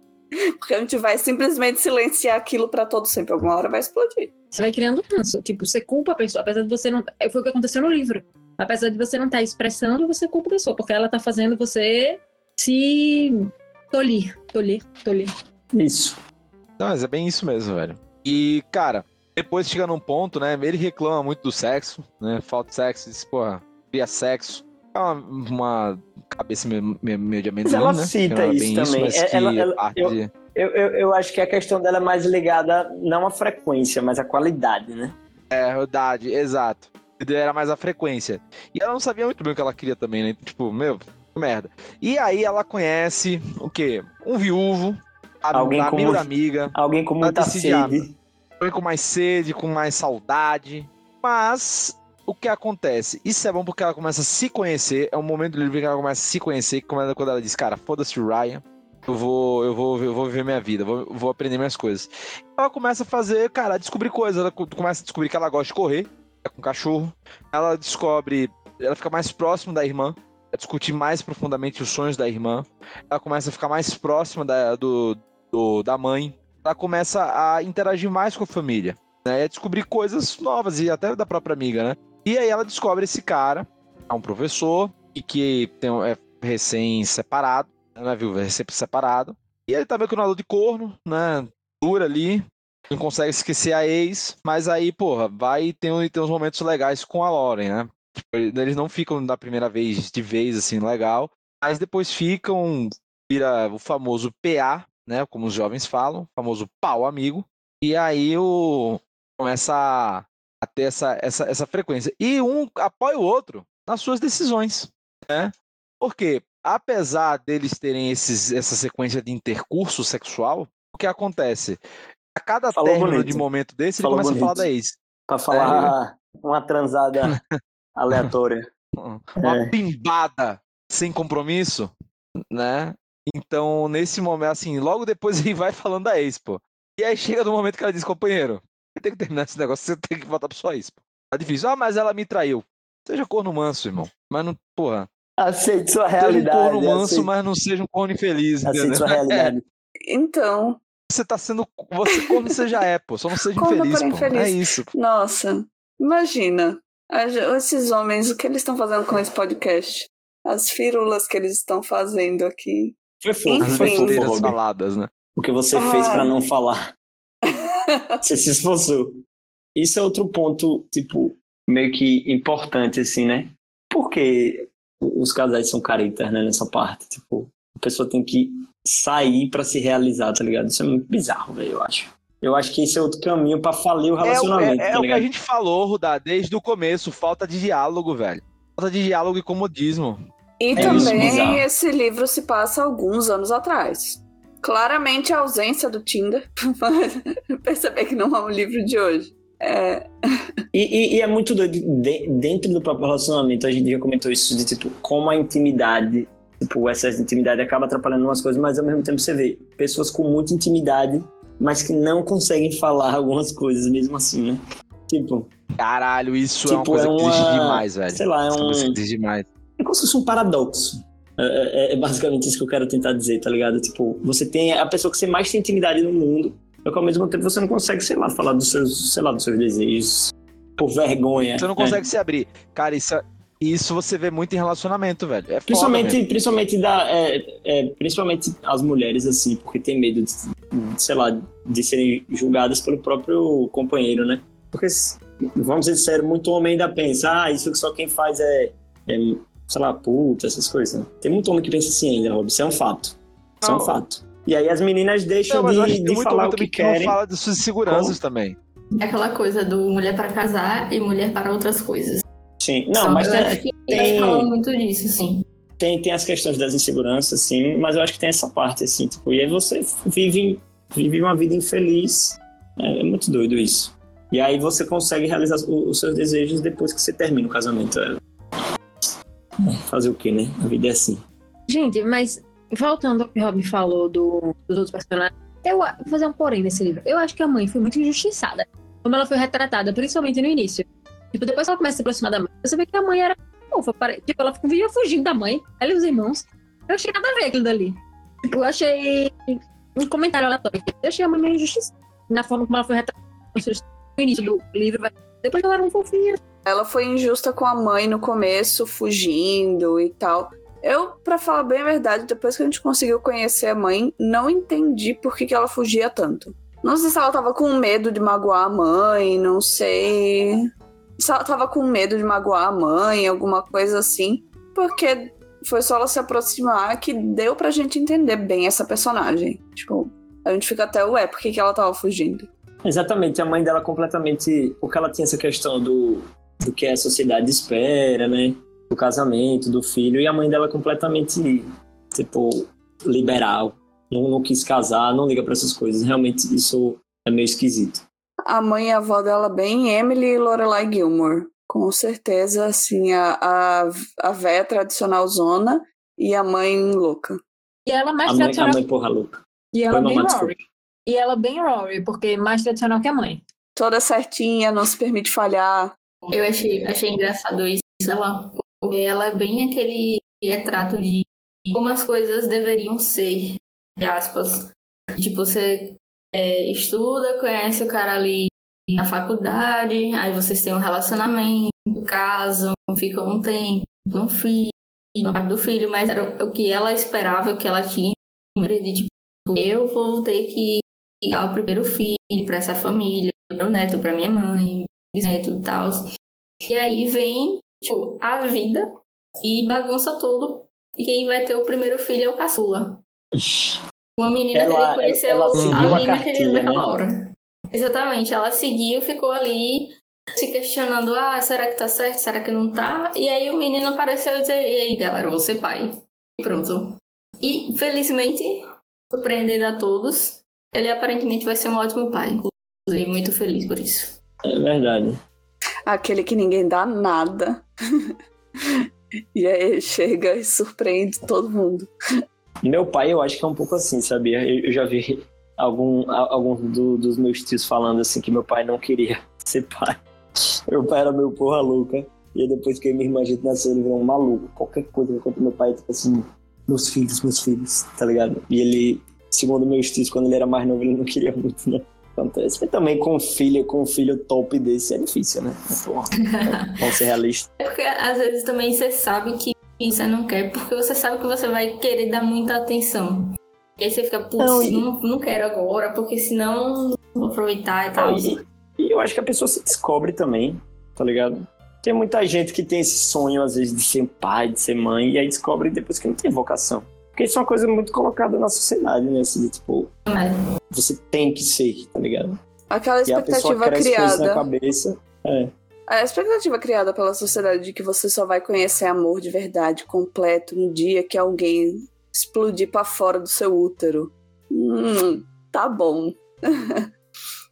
Porque a gente vai simplesmente silenciar aquilo para todo sempre. Alguma hora vai explodir. Você vai criando ranço. Tipo, você culpa a pessoa, apesar de você não. Foi o que aconteceu no livro. Apesar de você não estar tá expressando, você culpa a pessoa, porque ela tá fazendo você se tolir, tolir, tolir. Isso. Não, mas é bem isso mesmo, velho. E, cara, depois chega num ponto, né? Ele reclama muito do sexo, né? Falta de sexo, diz, porra, cria sexo. É uma, uma cabeça meio, meio, meio de amendoim, Mas ela né? cita isso, isso também. Isso, é, ela, ela, eu, de... eu, eu, eu, acho que a questão dela é mais ligada não à frequência, mas à qualidade, né? É, verdade, exato. Era mais a frequência. E ela não sabia muito bem o que ela queria também, né? Tipo, meu, merda. E aí ela conhece o quê? Um viúvo, alguém um amigo da amiga. Alguém com muita sede. Alguém com mais sede, com mais saudade. Mas o que acontece? Isso é bom porque ela começa a se conhecer. É um momento do livro que ela começa a se conhecer. Quando ela diz, cara, foda-se o Ryan. Eu vou, eu vou, eu vou viver minha vida, vou, vou aprender minhas coisas. Ela começa a fazer, cara, a descobrir coisas. Ela começa a descobrir que ela gosta de correr, é com cachorro. Ela descobre, ela fica mais próximo da irmã a discutir mais profundamente os sonhos da irmã. Ela começa a ficar mais próxima da, do, do, da mãe. Ela começa a interagir mais com a família. Né? A descobrir coisas novas e até da própria amiga, né? E aí ela descobre esse cara, é um professor, e que tem, é recém-separado, né, viu? É recém-separado. E ele tá meio que no lado de corno, né? Dura ali, não consegue esquecer a ex, mas aí, porra, vai ter, ter uns momentos legais com a Lauren, né? Tipo, eles não ficam da primeira vez de vez assim legal, mas depois ficam vira o famoso PA, né, como os jovens falam, famoso pau amigo. E aí o começa a, a ter essa, essa, essa frequência. E um apoia o outro nas suas decisões, né? Porque apesar deles terem esses, essa sequência de intercurso sexual, o que acontece? A cada Falou término bonito. de momento desse, Falou ele começa bonito. a falar da ex. Pra falar é, uma transada aleatória. Uma é. pimbada sem compromisso, né? Então, nesse momento, assim, logo depois ele vai falando da ex, pô. E aí chega no momento que ela diz, companheiro, tem que terminar esse negócio, você tem que voltar pra sua ex, pô. Tá difícil. Ah, mas ela me traiu. Seja corno manso, irmão. Mas não, porra. Aceite sua realidade. Seja um corno manso, aceite... mas não seja um corno infeliz. Aceite entendeu? sua realidade. Então, você tá sendo. Você como você já é, pô. Só não seja infeliz, pô. Infeliz. É isso. Nossa, imagina. Esses homens, o que eles estão fazendo com esse podcast? As firulas que eles estão fazendo aqui. Foi fofo, foi fofo, faladas, né? O que você ah. fez para não falar. você se esforçou. Isso é outro ponto, tipo, meio que importante, assim, né? Porque os casais são caretas, né, nessa parte. Tipo, a pessoa tem que sair para se realizar, tá ligado? Isso é muito bizarro, velho, eu acho. Eu acho que esse é outro caminho para falir o relacionamento. É, é, é tá o que a gente falou, Rudá, desde o começo, falta de diálogo, velho. Falta de diálogo e comodismo. E é também esse livro se passa alguns anos atrás. Claramente a ausência do Tinder, perceber que não é um livro de hoje. É... E, e, e, é muito doido, de, dentro do próprio relacionamento, a gente já comentou isso, de tipo, como a intimidade Tipo, o excesso de intimidade acaba atrapalhando umas coisas, mas ao mesmo tempo você vê pessoas com muita intimidade, mas que não conseguem falar algumas coisas mesmo assim, né? Tipo. Caralho, isso tipo, é uma tipo, coisa é uma... que demais, velho. Sei lá, é um. exige demais. É como se fosse um paradoxo. É, é, é, basicamente isso que eu quero tentar dizer, tá ligado? Tipo, você tem a pessoa que você mais tem intimidade no mundo, só que ao mesmo tempo você não consegue, sei lá, falar dos seus, sei lá, dos seus desejos por vergonha. Você não consegue né? se abrir. Cara, isso, é, isso você vê muito em relacionamento, velho. É principalmente, principalmente, da, é, é, principalmente as mulheres, assim, porque tem medo, de, sei lá, de serem julgadas pelo próprio companheiro, né? Porque, vamos ser sérios, muito homem ainda pensa, ah, isso que só quem faz é, é sei lá, puta, essas coisas. Né? Tem muito homem que pensa assim ainda, Rob. Isso é um fato. Isso é um fato. E aí as meninas deixam não, de, de falar o que, que querem. fala de suas seguranças também. É aquela coisa do mulher para casar e mulher para outras coisas. Sim, não, Só mas tem, tem muito disso, sim. Tem, tem as questões das inseguranças, sim, mas eu acho que tem essa parte, assim, tipo, e aí você vive, vive uma vida infeliz. É, é muito doido isso. E aí você consegue realizar os seus desejos depois que você termina o casamento. É. Fazer o quê, né? A vida é assim. Gente, mas voltando ao que o Rob falou do, dos outros personagens, eu vou fazer um porém nesse livro. Eu acho que a mãe foi muito injustiçada. Como ela foi retratada, principalmente no início. Tipo, depois que ela começa a se aproximar da mãe, você vê que a mãe era fofa. Tipo, ela vivia fugindo da mãe, ela e os irmãos. Eu achei nada a ver aquilo dali. Tipo, eu achei um comentário aleatório. Eu achei a mãe meio injustiça na forma como ela foi retratada no início do livro. Depois ela era um fofinha. Ela foi injusta com a mãe no começo, fugindo e tal. Eu, para falar bem a verdade, depois que a gente conseguiu conhecer a mãe, não entendi por que, que ela fugia tanto. Não sei se ela tava com medo de magoar a mãe, não sei tava com medo de magoar a mãe, alguma coisa assim, porque foi só ela se aproximar que deu pra gente entender bem essa personagem. Tipo, a gente fica até, ué, por que, que ela tava fugindo? Exatamente, a mãe dela completamente. Porque ela tinha essa questão do, do que a sociedade espera, né? Do casamento, do filho, e a mãe dela completamente, tipo, liberal. Não, não quis casar, não liga para essas coisas. Realmente, isso é meio esquisito a mãe e a avó dela bem Emily e Lorelai Gilmore. Com certeza, assim, a, a, a véia tradicional zona e a mãe louca. E ela mais a tradicional. Mãe, a mãe porra louca. E ela Foi bem Rory. E ela bem Rory, porque mais tradicional que a mãe. Toda certinha, não se permite falhar. Eu achei, achei engraçado isso, ela, ela é bem aquele retrato de como as coisas deveriam ser, de aspas. Tipo, você é, estuda, conhece o cara ali na faculdade, aí vocês têm um relacionamento, casam, ficam um tempo, um filho, do filho, mas era o que ela esperava, o que ela tinha de tipo, eu vou ter que dar o primeiro filho para essa família, meu neto para minha mãe, bisneto e tal. E aí vem tipo, a vida e bagunça tudo. E quem vai ter o primeiro filho é o caçula. Uma menina Ela- que ele conheceu ela seguiu a a menina que ele cartilha, naquela né? hora. Exatamente, ela seguiu, ficou ali se questionando, ah, será que tá certo, será que não tá? E aí o menino apareceu e disse, e aí galera, vou ser pai. E pronto. E felizmente, surpreendendo a todos, ele aparentemente vai ser um ótimo pai. Inclusive, muito feliz por isso. É verdade. Aquele que ninguém dá nada. e aí chega e surpreende todo mundo. Meu pai, eu acho que é um pouco assim, sabia? Eu, já vi algum, a- alguns do- dos meus tios falando assim que meu pai não queria ser pai. Meu pai era meu porra louca. E depois que minha irmã gente nasceu, ele virou um maluco. Qualquer coisa contra meu pai, tipo assim, meus filhos, meus filhos, tá ligado? E ele, segundo meus tios, quando ele era mais novo, ele não queria muito, né? Acontece. Mas também com filho, com um filho top desse é difícil, né? Vamos ser realistas. É porque às vezes também você sabe que você não quer, porque você sabe que você vai querer dar muita atenção. E aí você fica, putz, Não, e- não, não quero agora, porque senão não vou aproveitar e tal. E, e eu acho que a pessoa se descobre também, tá ligado? Tem muita gente que tem esse sonho, às vezes, de ser pai, de ser mãe, e aí descobre depois que não tem vocação. Porque isso é uma coisa muito colocada na sociedade, né? Assim, tipo, É. você tem que ser, tá ligado? Aquela E expectativa isso na criada. cabeça. É. A expectativa criada pela sociedade de que você só vai conhecer amor de verdade, completo, no dia que alguém explodir pra fora do seu útero. Hum, tá bom.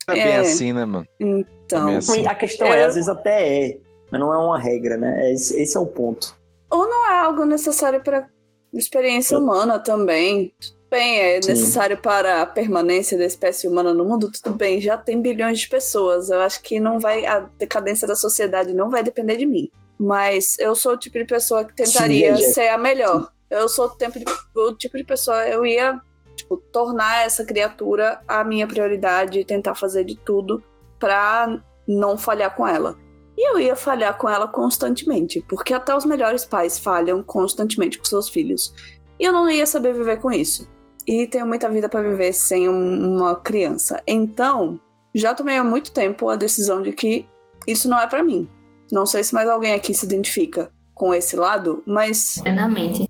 É bem É. assim, né, mano? Então. Também assim. A questão é, Eu- às vezes até é, mas não é uma regra, né? É Esse, esse é o ponto. Ou não é algo necessário para experiência humana também. Tudo bem, é Sim. necessário para a permanência da espécie humana no mundo, tudo bem, já tem bilhões de pessoas. Eu acho que não vai. A decadência da sociedade não vai depender de mim. Mas eu sou o tipo de pessoa que tentaria Sim, ser a melhor. Eu sou o, tempo de- o tipo de pessoa, eu ia tipo, tornar essa criatura a minha prioridade e tentar fazer de tudo pra não falhar com ela. E eu ia falhar com ela constantemente, porque até os melhores pais falham constantemente com seus filhos. E eu não ia saber viver com isso. E tenho muita vida pra viver sem um- uma criança. Então, já tomei há muito tempo a decisão de que isso não é pra mim. Não sei se mais alguém aqui se identifica com esse lado, mas Plenamente.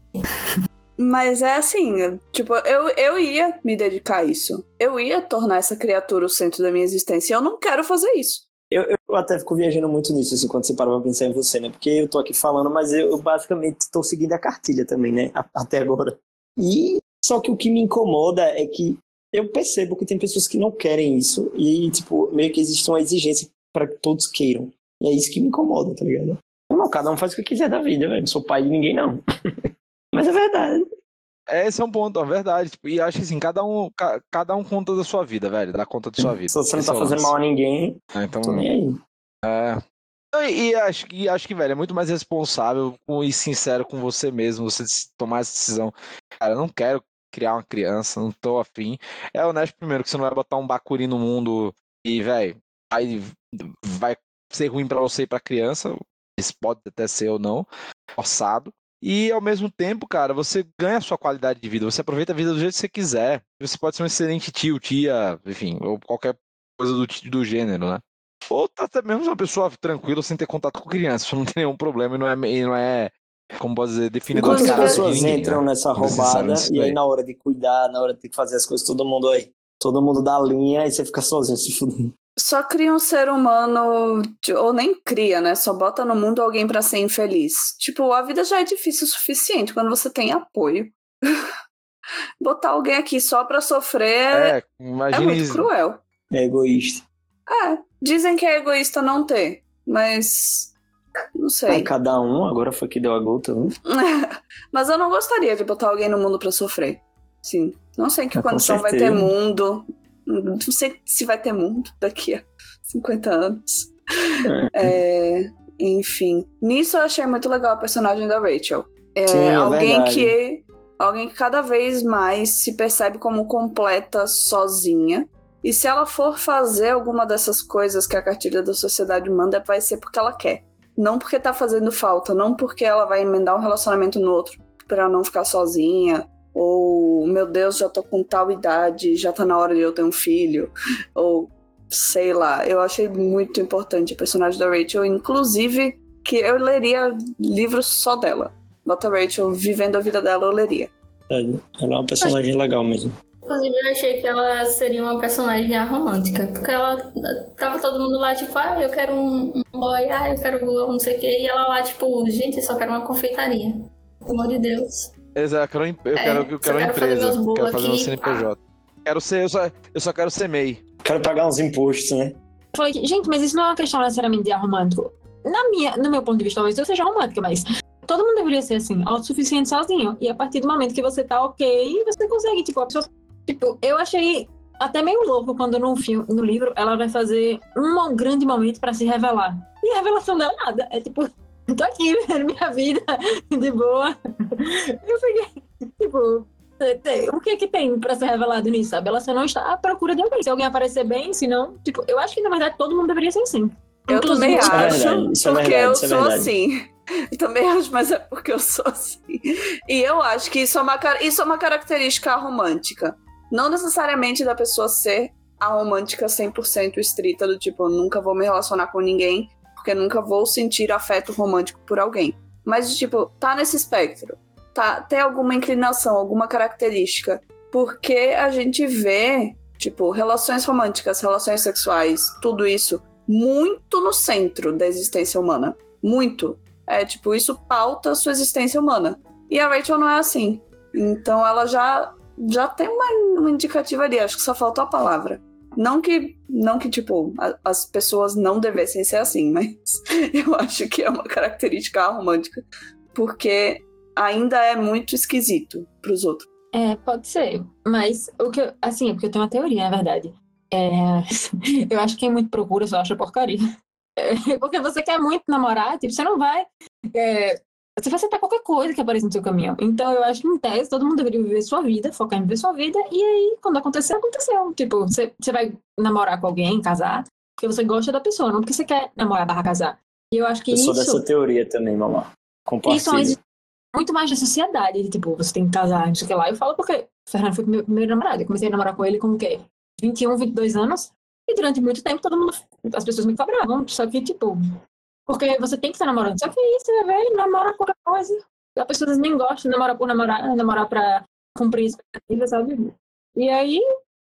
mas é assim, tipo, eu, eu ia me dedicar a isso. Eu ia tornar essa criatura o centro da minha existência. E eu não quero fazer isso. Eu, até fico viajando muito nisso, assim, quando você para pra pensar em você, né? Porque eu tô aqui falando, mas eu, eu basicamente tô seguindo a cartilha também, né? Até agora. E só que o que me incomoda é que eu percebo que tem pessoas que não querem isso e, tipo, meio que existe uma exigência para que todos queiram. E é isso que me incomoda, tá ligado? Não, cada um faz o que quiser da vida, velho. Não sou pai de ninguém, não. mas é verdade. Esse é um ponto, é verdade. Tipo, e acho que assim, cada um, ca- cada um conta da sua vida, velho. Dá conta da sua vida. Se você não tá é fazendo lance. mal a ninguém, Ah, Então, tô nem aí. Não, E, e acho, que acho que, velho, é muito mais responsável e sincero com você mesmo, você tomar essa decisão. Cara, eu não quero criar uma criança, não tô afim. É honesto primeiro, que você não vai botar um bacuri no mundo e, velho, vai, vai ser ruim pra você e pra criança. Isso pode até ser ou não, forçado. E ao mesmo tempo, cara, você ganha a sua qualidade de vida, você aproveita a vida do jeito que você quiser. Você pode ser um excelente tio, tia, enfim, ou qualquer coisa do, do gênero, né? Ou tá até mesmo uma pessoa tranquila sem ter contato com criança, isso não tem nenhum problema e não é, e não é como pode dizer, definido Quantas pessoas ninguém, entram né? nessa roubada e aí na hora de cuidar, na hora de ter que fazer as coisas, todo mundo aí. Todo mundo dá linha e você fica sozinho se fudendo. Só cria um ser humano, ou nem cria, né? Só bota no mundo alguém pra ser infeliz. Tipo, a vida já é difícil o suficiente quando você tem apoio. Botar alguém aqui só pra sofrer é, É, é muito isso. cruel. É egoísta. É, dizem que é egoísta não ter, mas. Não sei. Cada um, agora foi que deu a gota. Né? Mas eu não gostaria de botar alguém no mundo pra sofrer. Sim. Não sei em que com condição vai ter mundo. Não sei se vai ter mundo daqui a 50 anos. É, enfim. Nisso eu achei muito legal a personagem da Rachel. É, Sim, é alguém que. Alguém que cada vez mais se percebe como completa sozinha. E se ela for fazer alguma dessas coisas que a cartilha da sociedade manda, vai ser porque ela quer. Não porque tá fazendo falta, não porque ela vai emendar um relacionamento no outro pra não ficar sozinha. Ou, meu Deus, já tô com tal idade, já tá na hora de eu ter um filho. Ou, sei lá. Eu achei muito importante a personagem da Rachel. Inclusive, que eu leria livros só dela. Bota Rachel vivendo a vida dela, eu leria. É, ela é uma personagem legal mesmo. Inclusive, eu achei que ela seria uma personagem romântica. Porque ela tava todo mundo lá, tipo, ah, eu quero um, um boy, ah, eu quero não sei o quê. E ela lá, tipo, gente, eu só quero uma confeitaria. Pelo amor de Deus. Exato, eu quero, eu É, quero, eu quero uma empresa. fazer Quero fazer um. CNPJ. Quero ser, eu só, eu só quero ser MEI. Quero pagar uns impostos, né? Falei, gente, mas isso não é uma questão necessariamente de romântico. Na minha, no meu ponto de vista, talvez eu seja romântica, mas todo mundo deveria ser assim, autossuficiente sozinho. E a partir do momento que você tá ok, você consegue, tipo, a pessoa. Tipo, eu achei até meio louco quando no filme, no livro, ela vai fazer um grande momento pra se revelar. E a revelação dela é nada. É tipo, tô aqui vivendo minha vida de boa. Eu fiquei, tipo, o que que tem pra ser revelado nisso, sabe? Ela só não está à procura de alguém. Se alguém aparecer bem, se não, tipo, eu acho que na verdade todo mundo deveria ser assim. Eu também Isso é acho, verdade, é porque verdade, eu é sou assim. Eu também acho, mas é porque eu sou assim. E eu acho que isso é uma, isso é uma característica romântica. Não necessariamente da pessoa ser a romântica 100% estrita, do tipo, eu nunca vou me relacionar com ninguém, porque nunca vou sentir afeto romântico por alguém. Mas, tipo, tá nesse espectro. Tá, tem alguma inclinação, alguma característica. Porque a gente vê, tipo, relações românticas, relações sexuais, tudo isso muito no centro da existência humana. Muito. É, tipo, isso pauta a sua existência humana. E a Rachel não é assim. Então ela já, já tem uma, uma indicativa ali, acho que só faltou a palavra. Não que, não que tipo, a- as pessoas não devessem ser assim, mas eu acho que é uma característica romântica, porque ainda é muito esquisito pros outros. É, pode ser. Mas o que eu, assim, é porque eu tenho uma teoria, na verdade. É, eu acho que quem muito procura só acha porcaria. É, porque você quer muito namorar, tipo, você não vai. é, você vai aceitar qualquer coisa que apareça no seu caminho. Então eu acho que, em tese, todo mundo deveria viver sua vida, focar em viver sua vida, e aí, quando acontecer, aconteceu. Tipo, você, você vai namorar com alguém, casar, porque você gosta da pessoa, não porque você quer namorar barra casar. E eu acho que Eu sou isso. dessa teoria também, mamãe. Isso Compartilho. é muito mais da sociedade, de, tipo, você tem que casar, não sei o que lá. Eu falo porque o Fernando foi meu primeiro namorado. Eu comecei a namorar com ele com o quê? 21, 22 anos. E durante muito tempo todo mundo, as pessoas me cobravam. Só que, tipo, porque você tem que estar namorando. Só que é isso, você vê, namora qualquer coisa. As pessoas nem gostam de namorar por namorar, namorar pra cumprir expectativas, sabe? E aí,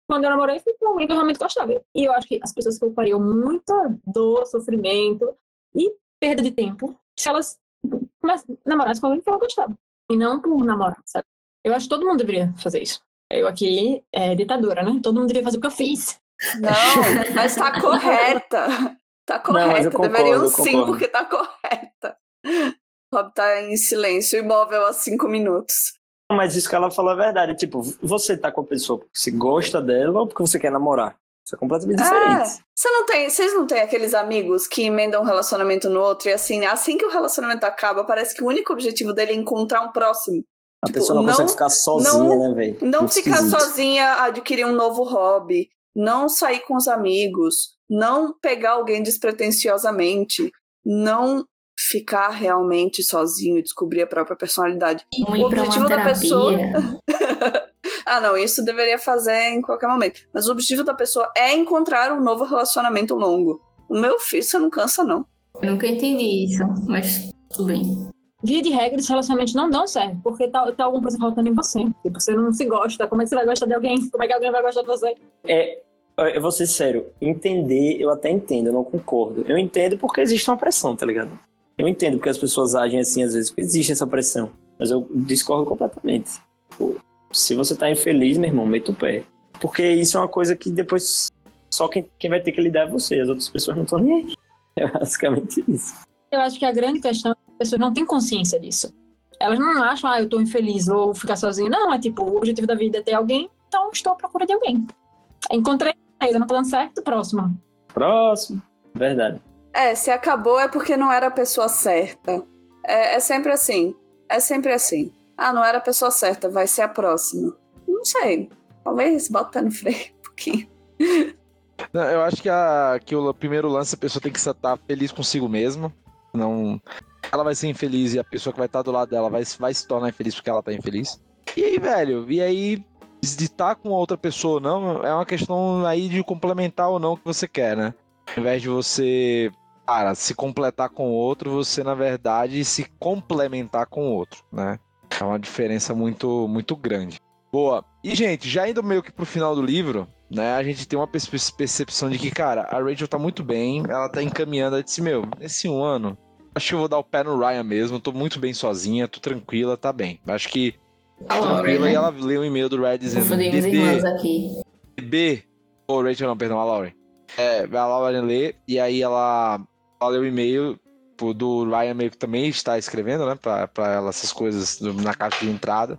quando eu namorei, fui com alguém que eu realmente gostava. E eu acho que as pessoas culpariam muita dor, sofrimento e perda de tempo se elas mas namorasse com alguém que ela gostava. E não por namorar, sabe? Eu acho que todo mundo deveria fazer isso. Eu aqui é ditadora, né? Todo mundo deveria fazer o que eu fiz. Não, mas tá correta. Tá Não, correta. eu concordo, Deveriam sim, porque tá correta. Rob tá em silêncio imóvel há cinco minutos. Mas isso que ela falou é verdade. Tipo, você tá com a pessoa porque você gosta dela ou porque você quer namorar? Isso é completamente É, diferente. você não tem, vocês não têm aqueles amigos que emendam um relacionamento no outro e assim, assim que o relacionamento acaba, parece que o único objetivo dele é encontrar um próximo. A tipo, pessoa não, não- consegue ficar sozinha, não- né, velho? Não Muito ficar esquisito. sozinha, adquirir um novo hobby, não sair com os amigos, não pegar alguém despretensiosamente, não ficar realmente sozinho e descobrir a própria personalidade. Não O objetivo da pessoa- ah, não, isso deveria fazer em qualquer momento. Mas o objetivo da pessoa é encontrar um novo relacionamento longo. O meu filho, você não cansa, não. Eu nunca entendi isso, mas tudo bem. Via de regra, esses relacionamentos não dão certo, porque tá, tá alguma coisa faltando em você. Tipo, você não se gosta, como é que você vai gostar de alguém? Como é que alguém vai gostar de você? É, eu vou ser sério, entender, eu até entendo, eu não concordo. Eu entendo porque existe uma pressão, tá ligado? Eu entendo porque as pessoas agem assim às vezes, porque existe essa pressão. Mas eu discordo completamente. Pô, se você tá infeliz, meu irmão, meta o pé. Porque isso é uma coisa que depois só quem, quem vai ter que lidar é você, as outras pessoas não estão nem aí. É basicamente isso. Eu acho que a grande questão é que as pessoas não têm consciência disso. Elas não acham, ah, eu tô infeliz, vou ficar sozinha. Não, é tipo, o objetivo da vida é ter alguém, então estou à procura de alguém. Encontrei, ainda não tá dando certo, próximo. Próximo. Verdade. É, se acabou é porque não era a pessoa certa. É, é sempre assim. É sempre assim. Ah, não era a pessoa certa, vai ser a próxima. Não sei. Talvez bota o pé no freio um pouquinho. Não, eu acho que, a, que o primeiro lance a pessoa tem que estar feliz consigo mesma. Não. Ela vai ser infeliz e a pessoa que vai estar do lado dela vai, vai se tornar infeliz porque ela tá infeliz. E aí, velho, e aí, de estar com outra pessoa ou não, é uma questão aí de complementar ou não que você quer, né? Ao invés de você cara, se completar com o outro, você na verdade se complementar com o outro, né? É uma diferença muito, muito grande. Boa. E, gente, já indo meio que pro final do livro, né? A gente tem uma percepção de que, cara, a Rachel tá muito bem, ela tá encaminhando. Ela disse, meu, nesse um ano, acho que eu vou dar o pé no Ryan mesmo, tô muito bem sozinha, tô tranquila, tá bem. Acho que. A tranquila, né? e ela leu um e-mail do Red dizendo. Bebê, irmãs aqui. Bebê. Ou oh, Rachel, não, perdão, a Lauren. É, a Lauren lê, e aí ela, ela o e-mail do Ryan meio que também está escrevendo, né, pra, pra ela essas coisas na caixa de entrada.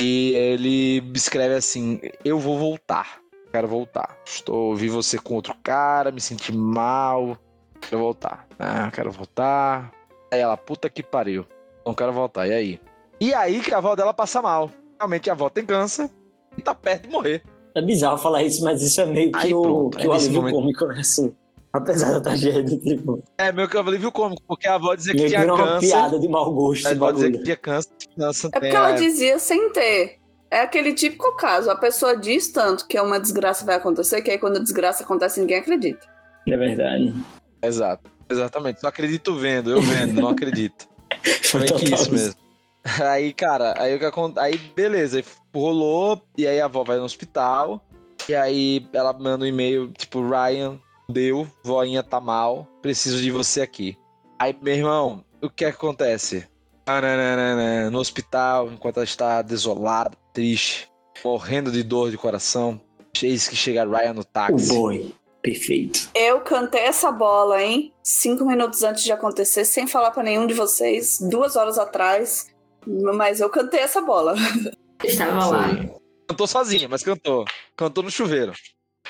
E ele escreve assim: Eu vou voltar. Quero voltar. Estou vi você com outro cara, me senti mal. Quero voltar. Ah, quero voltar. Aí ela, puta que pariu. Não quero voltar. E aí? E aí que a avó dela passa mal. Realmente a avó tem câncer e tá perto de morrer. É bizarro falar isso, mas isso é meio que aí, o, pronto, que é o alívio momento... cômico, né? Assim. Apesar da tragédia, tipo. É, meio que eu alívio cômico, porque a avó dizia que tinha câncer. uma piada de mau gosto. A avó dizia que tinha câncer, câncer. É porque ela é. dizia sem ter. É aquele típico caso. A pessoa diz tanto que uma desgraça vai acontecer, que aí quando a desgraça acontece, ninguém acredita. É verdade. Exato. Exatamente. Só acredito vendo, eu vendo, não acredito. Foi que isso mesmo. Aí, cara, aí o que acontece. Aí, beleza, rolou, e aí a avó vai no hospital. E aí ela manda um e-mail, tipo, Ryan, deu, voinha tá mal, preciso de você aqui. Aí, meu irmão, o que acontece? No hospital, enquanto ela está desolada, triste, morrendo de dor de coração, eis que chega Ryan no táxi. O boy. Perfeito. Eu cantei essa bola, hein? Cinco minutos antes de acontecer, sem falar para nenhum de vocês, duas horas atrás. Mas eu cantei essa bola. Estava lá. Cantou sozinha, mas cantou. Cantou no chuveiro.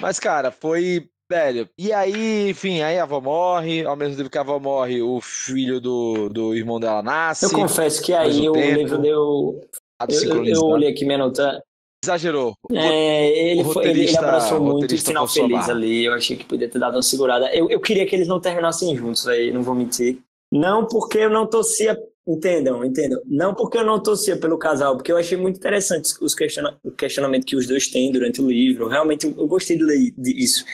Mas, cara, foi velho. E aí, enfim, aí a avó morre, ao mesmo tempo que a avó morre, o filho do, do irmão dela nasce. Eu confesso que aí o livro deu. Eu, eu olhei aqui minha nota. Exagerou. É, ele, foi, ele, ele abraçou muito o final feliz ali. Eu achei que podia ter dado uma segurada. Eu, eu queria que eles não terminassem juntos aí, não vou mentir. Não porque eu não torcia Entendam, entendam. Não porque eu não torcia pelo casal, porque eu achei muito interessante os questiona o questionamento que os dois têm durante o livro. Realmente, eu gostei de ler isso.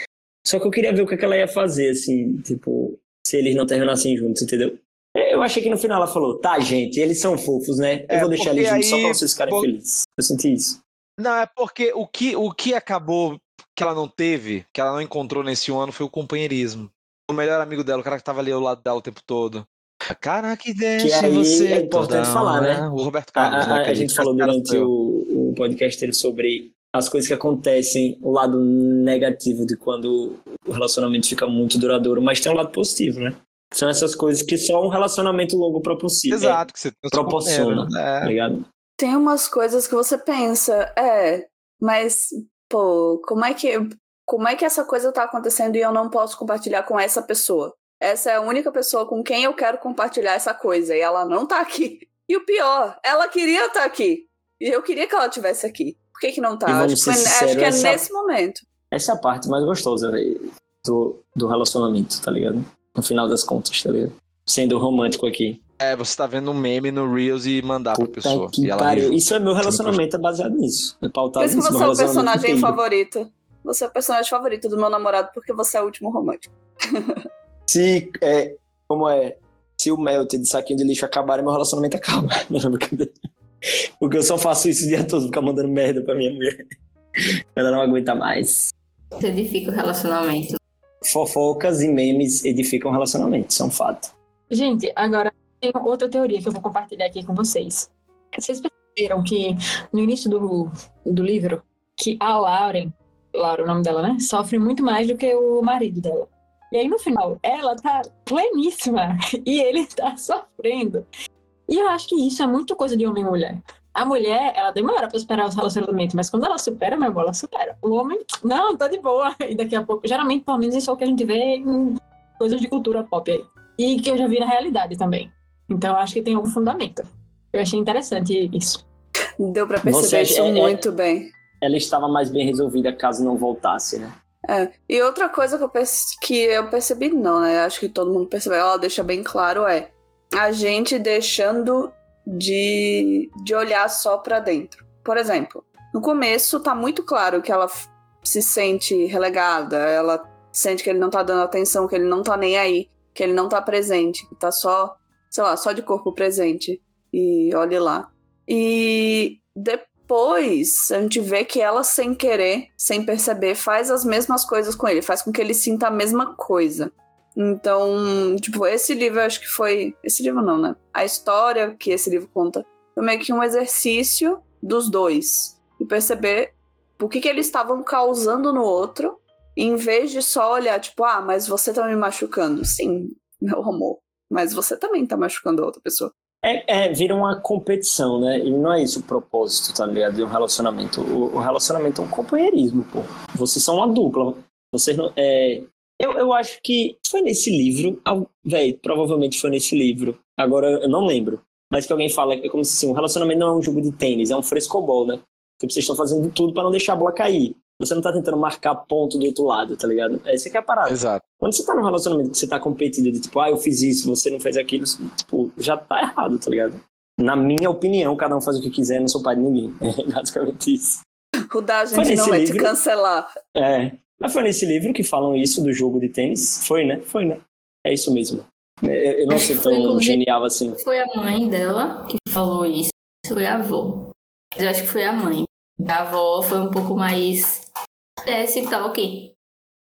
Só que eu queria ver o que, é que ela ia fazer, assim, tipo, se eles não terminassem juntos, entendeu? Eu achei que no final ela falou, tá, gente, eles são fofos, né? Eu é, vou deixar eles juntos só pra vocês ficarem por... felizes. Eu senti isso. Não, é porque o que, o que acabou que ela não teve, que ela não encontrou nesse ano, foi o companheirismo. O melhor amigo dela, o cara que tava ali ao lado dela o tempo todo. Cara, que deixa que aí você é importante falar, né? O Roberto Carlos. A, a, né, a gente falou durante o, o podcast dele sobre as coisas que acontecem, o lado negativo de quando o relacionamento fica muito duradouro, mas tem um lado positivo, né? São essas coisas que só um relacionamento longo proporciona. Exato, que você proporciona, né? tá ligado? Tem umas coisas que você pensa, é, mas, pô, como é que como é que essa coisa tá acontecendo e eu não posso compartilhar com essa pessoa? Essa é a única pessoa com quem eu quero compartilhar essa coisa e ela não tá aqui. E o pior, ela queria estar tá aqui. E eu queria que ela estivesse aqui. Por que, que não tá? Acho, sincero, acho, que é essa, nesse momento. Essa é a parte mais gostosa do, do relacionamento, tá ligado? No final das contas, tá ligado? Sendo romântico aqui. É, você tá vendo um meme no Reels e mandar Puta pra pessoa. Que pariu. Isso é meu relacionamento, é baseado nisso. É pautado Por isso que você é o personagem favorito. Você é o personagem favorito do meu namorado porque você é o último romântico. Se, é, como é, se o melt de saquinho de lixo acabar, meu relacionamento acaba. Porque eu só faço isso o dia todo, ficar mandando merda pra minha mulher. Ela não aguenta mais. Isso edifica o relacionamento. Fofocas e memes edificam relacionamento, são fato. Gente, agora tem outra teoria que eu vou compartilhar aqui com vocês. Vocês perceberam que no início do, do livro, que a Lauren, Laura é o nome dela, né? Sofre muito mais do que o marido dela. E aí no final, ela tá pleníssima e ele tá sofrendo. E eu acho que isso é muito coisa de homem e mulher. A mulher, ela demora pra superar os relacionamentos, mas quando ela supera, meu irmão, ela supera. O homem, não, tá de boa. E daqui a pouco, geralmente, pelo menos, isso é o que a gente vê em coisas de cultura pop aí. E que eu já vi na realidade também. Então, eu acho que tem algum fundamento. Eu achei interessante isso. Deu pra perceber isso é, muito é, bem. Ela estava mais bem resolvida caso não voltasse, né? É. E outra coisa que eu, perce... que eu percebi, não, né? Acho que todo mundo percebeu, ela deixa bem claro é a gente deixando de, de olhar só para dentro. Por exemplo, no começo tá muito claro que ela se sente relegada, ela sente que ele não tá dando atenção, que ele não tá nem aí. que ele não tá presente, que tá só, sei lá, só de corpo presente. E olhe lá. E depois a gente vê que ela, sem querer, sem perceber, faz as mesmas coisas com ele, faz com que ele sinta a mesma coisa. Então, tipo, esse livro acho que foi. Esse livro não, né? A história que esse livro conta foi meio que um exercício dos dois. E perceber o que, que eles estavam causando no outro, em vez de só olhar, tipo, ah, mas você tá me machucando. Sim, meu amor. Mas você também tá machucando a outra pessoa. É, é, vira uma competição, né? E não é isso o propósito, tá ligado? De um relacionamento. O, o relacionamento é um companheirismo, pô. Vocês são uma dupla. Vocês não. É... Eu, eu acho que foi nesse livro. Velho, provavelmente foi nesse livro. Agora eu não lembro. Mas que alguém fala é como se assim, um relacionamento não é um jogo de tênis, é um frescobol, né? Porque vocês estão fazendo tudo para não deixar a bola cair. Você não tá tentando marcar ponto do outro lado, tá ligado? Essa é que é a parada. Exato. Quando você tá num relacionamento que você tá competindo, de tipo, ah, eu fiz isso, você não fez aquilo, tipo, já tá errado, tá ligado? Na minha opinião, cada um faz o que quiser, não sou pai de ninguém. É basicamente isso. Rudar, a gente não vai livro, te cancelar. É. Mas foi nesse livro que falam isso do jogo de tênis? Foi, né? Foi, né? É isso mesmo. Eu não sei tão genial assim. Foi a mãe dela que falou isso. Foi a avó. Eu acho que foi a mãe. A avó foi um pouco mais é, se tá ok.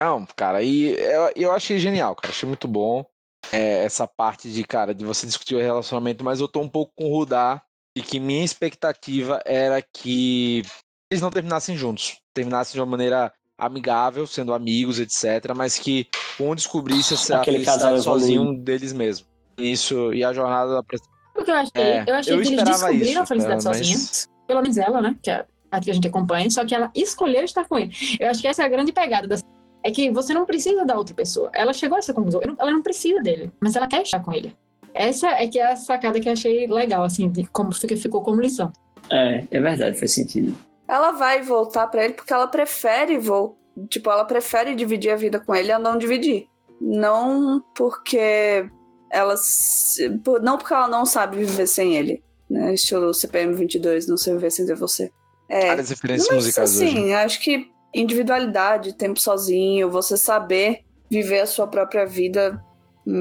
Não, cara, e eu, eu achei genial, cara. Achei muito bom é, essa parte de, cara, de você discutir o relacionamento, mas eu tô um pouco com o Rudá e que minha expectativa era que eles não terminassem juntos. Terminassem de uma maneira amigável, sendo amigos, etc. Mas que um descobrisse essa Aquele felicidade sozinho deles mesmo. Isso, e a jornada da Porque eu achei, é, eu achei eu que eles descobriram isso, a felicidade cara, sozinhos. Mas... Pelo menos ela, né? Que é a que a gente acompanha, só que ela escolheu estar com ele. Eu acho que essa é a grande pegada da é que você não precisa da outra pessoa. Ela chegou a essa conclusão. Ela não precisa dele, mas ela quer estar com ele. Essa é que é a sacada que eu achei legal, assim, de como ficou como lição. É, é verdade, faz sentido. Ela vai voltar para ele porque ela prefere voltar. Tipo, ela prefere dividir a vida com ele a não dividir. Não porque ela. Não porque ela não sabe viver sem ele. Né? Estilo CPM 22, não sei viver sem ter você. É, Várias referências mas, musicais assim, hoje. acho que individualidade, tempo sozinho, você saber viver a sua própria vida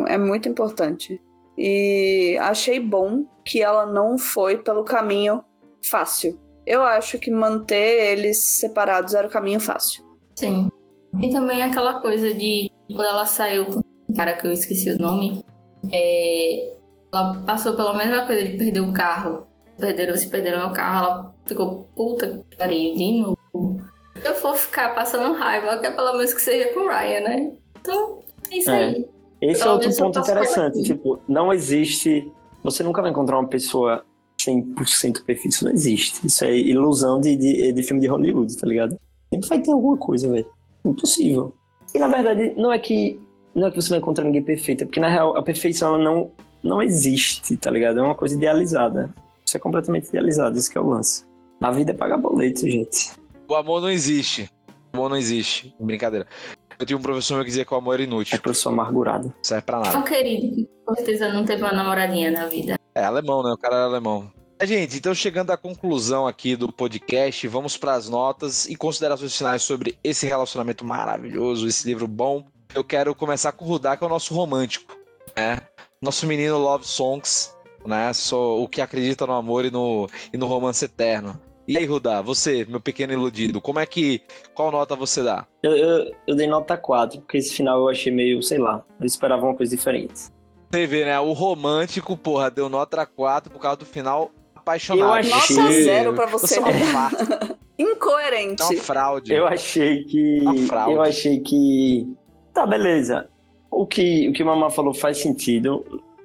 é muito importante. E achei bom que ela não foi pelo caminho fácil. Eu acho que manter eles separados era o caminho fácil. Sim. E também aquela coisa de quando ela saiu com o cara que eu esqueci o nome, é, ela passou pela mesma coisa de perder o carro perderam, se perderam meu carro, ela ficou puta que pariu de novo. Eu vou ficar passando raiva, que é pelo menos que seja com o Ryan, né? Então, é isso é. aí. Esse pelo é outro ponto interessante. Tipo, não existe. Você nunca vai encontrar uma pessoa 100% perfeita. Isso não existe. Isso é ilusão de, de, de filme de Hollywood, tá ligado? Sempre vai ter alguma coisa, velho. Impossível. E na verdade, não é que. Não é que você vai encontrar ninguém perfeito, é porque na real a perfeição ela não, não existe, tá ligado? É uma coisa idealizada. Isso é completamente idealizado, isso que é o lance. A vida é pagar boleto, gente. O amor não existe. O amor não existe. Brincadeira. Eu tinha um professor meu que dizia que o amor era inútil. É professor amargurado. Não serve pra nada. Não, querido. Com certeza não teve uma namoradinha na vida. É alemão, né? O cara era alemão. É, gente, então chegando à conclusão aqui do podcast, vamos para as notas e considerações finais sobre esse relacionamento maravilhoso, esse livro bom. Eu quero começar com o Rudá, que é o nosso romântico, né? Nosso menino Love Songs, né? Sou o que acredita no amor e no, e no romance eterno. E aí, Rudá, você, meu pequeno iludido, como é que. Qual nota você dá? Eu, eu, eu dei nota 4, porque esse final eu achei meio, sei lá, eu esperava uma coisa diferente. Você vê, né? O romântico, porra, deu nota 4 por causa do final apaixonado. Eu achei... Nota zero pra você. você Incoerente. É uma fraude. Eu achei que. Eu achei que. Tá, beleza. O que, o que o Mamá falou faz sentido.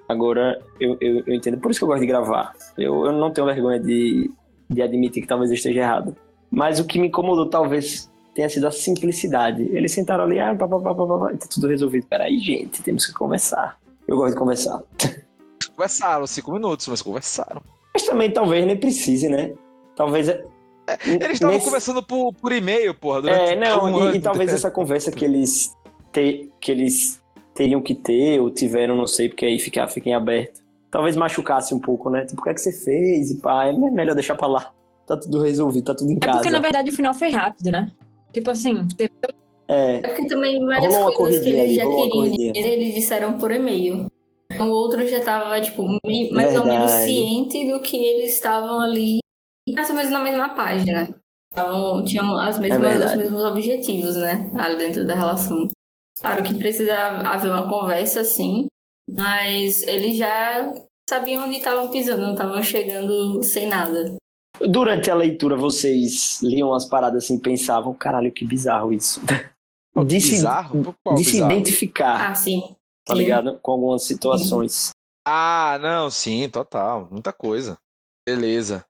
Agora, eu, eu, eu, entendo. Por isso que eu gosto de gravar. Eu, eu não tenho vergonha de, de admitir que talvez eu esteja errado. Mas o que me incomodou, talvez, tenha sido a simplicidade. Eles sentaram ali, ah, pá, pá, pá, pá, pá, tá tudo resolvido. Peraí, gente, temos que conversar. Eu gosto de conversar. Conversaram, cinco minutos, mas conversaram. Mas também talvez nem precise, né? Talvez. É, eles estavam nesse... conversando por, por e-mail, porra. É, não, um e, e, talvez essa conversa que eles, te, que eles teriam que ter, ou tiveram, não sei, porque aí fica, fica em aberto. Talvez machucasse um pouco, né? Tipo, o que é que você fez? E pá, é melhor deixar pra lá. Tá tudo resolvido, tá tudo em é casa. Porque na verdade o final foi rápido, né? Tipo assim, É. É porque também várias Rolou uma coisas que eles aí, já queriam dizer, eles disseram por e-mail. O outro já tava, tipo, meio- mais ou menos Verdade. ciente do que eles estavam ali, mais ou menos na mesma página. Estavam, tinham as mesmas, É verdade. os mesmos objetivos, né? Ali dentro da relação. Claro que precisa haver uma conversa, sim, mas eles já sabiam onde estavam pisando, não estavam chegando sem nada. Durante a leitura, vocês liam as paradas assim e pensavam, caralho, que bizarro isso. De se, Bizarro? Qual de se bizarro? identificar, Ah, sim. tá sim. ligado? Com algumas situações. Ah, não, sim, total. Muita coisa. Beleza.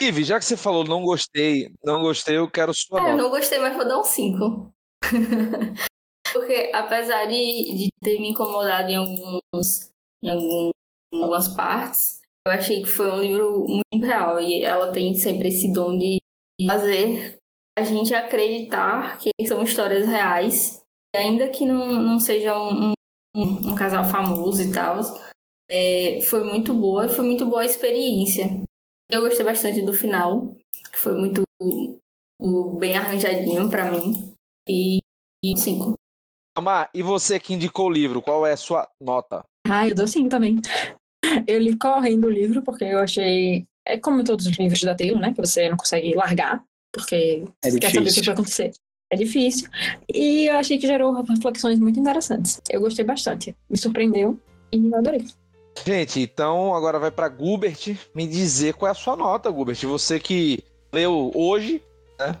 Ivi, já que você falou não gostei, não gostei, eu quero sua Ah, eu nota. não gostei, mas vou dar um 5. Porque apesar de, de ter me incomodado em, alguns, em algum- algumas partes, eu achei que foi um livro muito real. E ela tem sempre esse dom de fazer a gente acreditar que são histórias reais. Ainda que não, não seja um, um, um casal famoso e tal, é, foi muito boa, foi muito boa a experiência. Eu gostei bastante do final, que foi muito o bem arranjadinho pra mim. E, e cinco. Amar, e você que indicou o livro, qual é a sua nota? Ah, eu dou sim também. Eu li correndo o livro porque eu achei. É como todos os livros da Taylor, né? Que você não consegue largar, porque É você quer saber o que vai acontecer. É difícil. E eu achei que gerou reflexões muito interessantes. Eu gostei bastante. Me surpreendeu e eu adorei. Gente, então agora vai pra Gubert me dizer qual é a sua nota, Gubert. Você que leu hoje, né?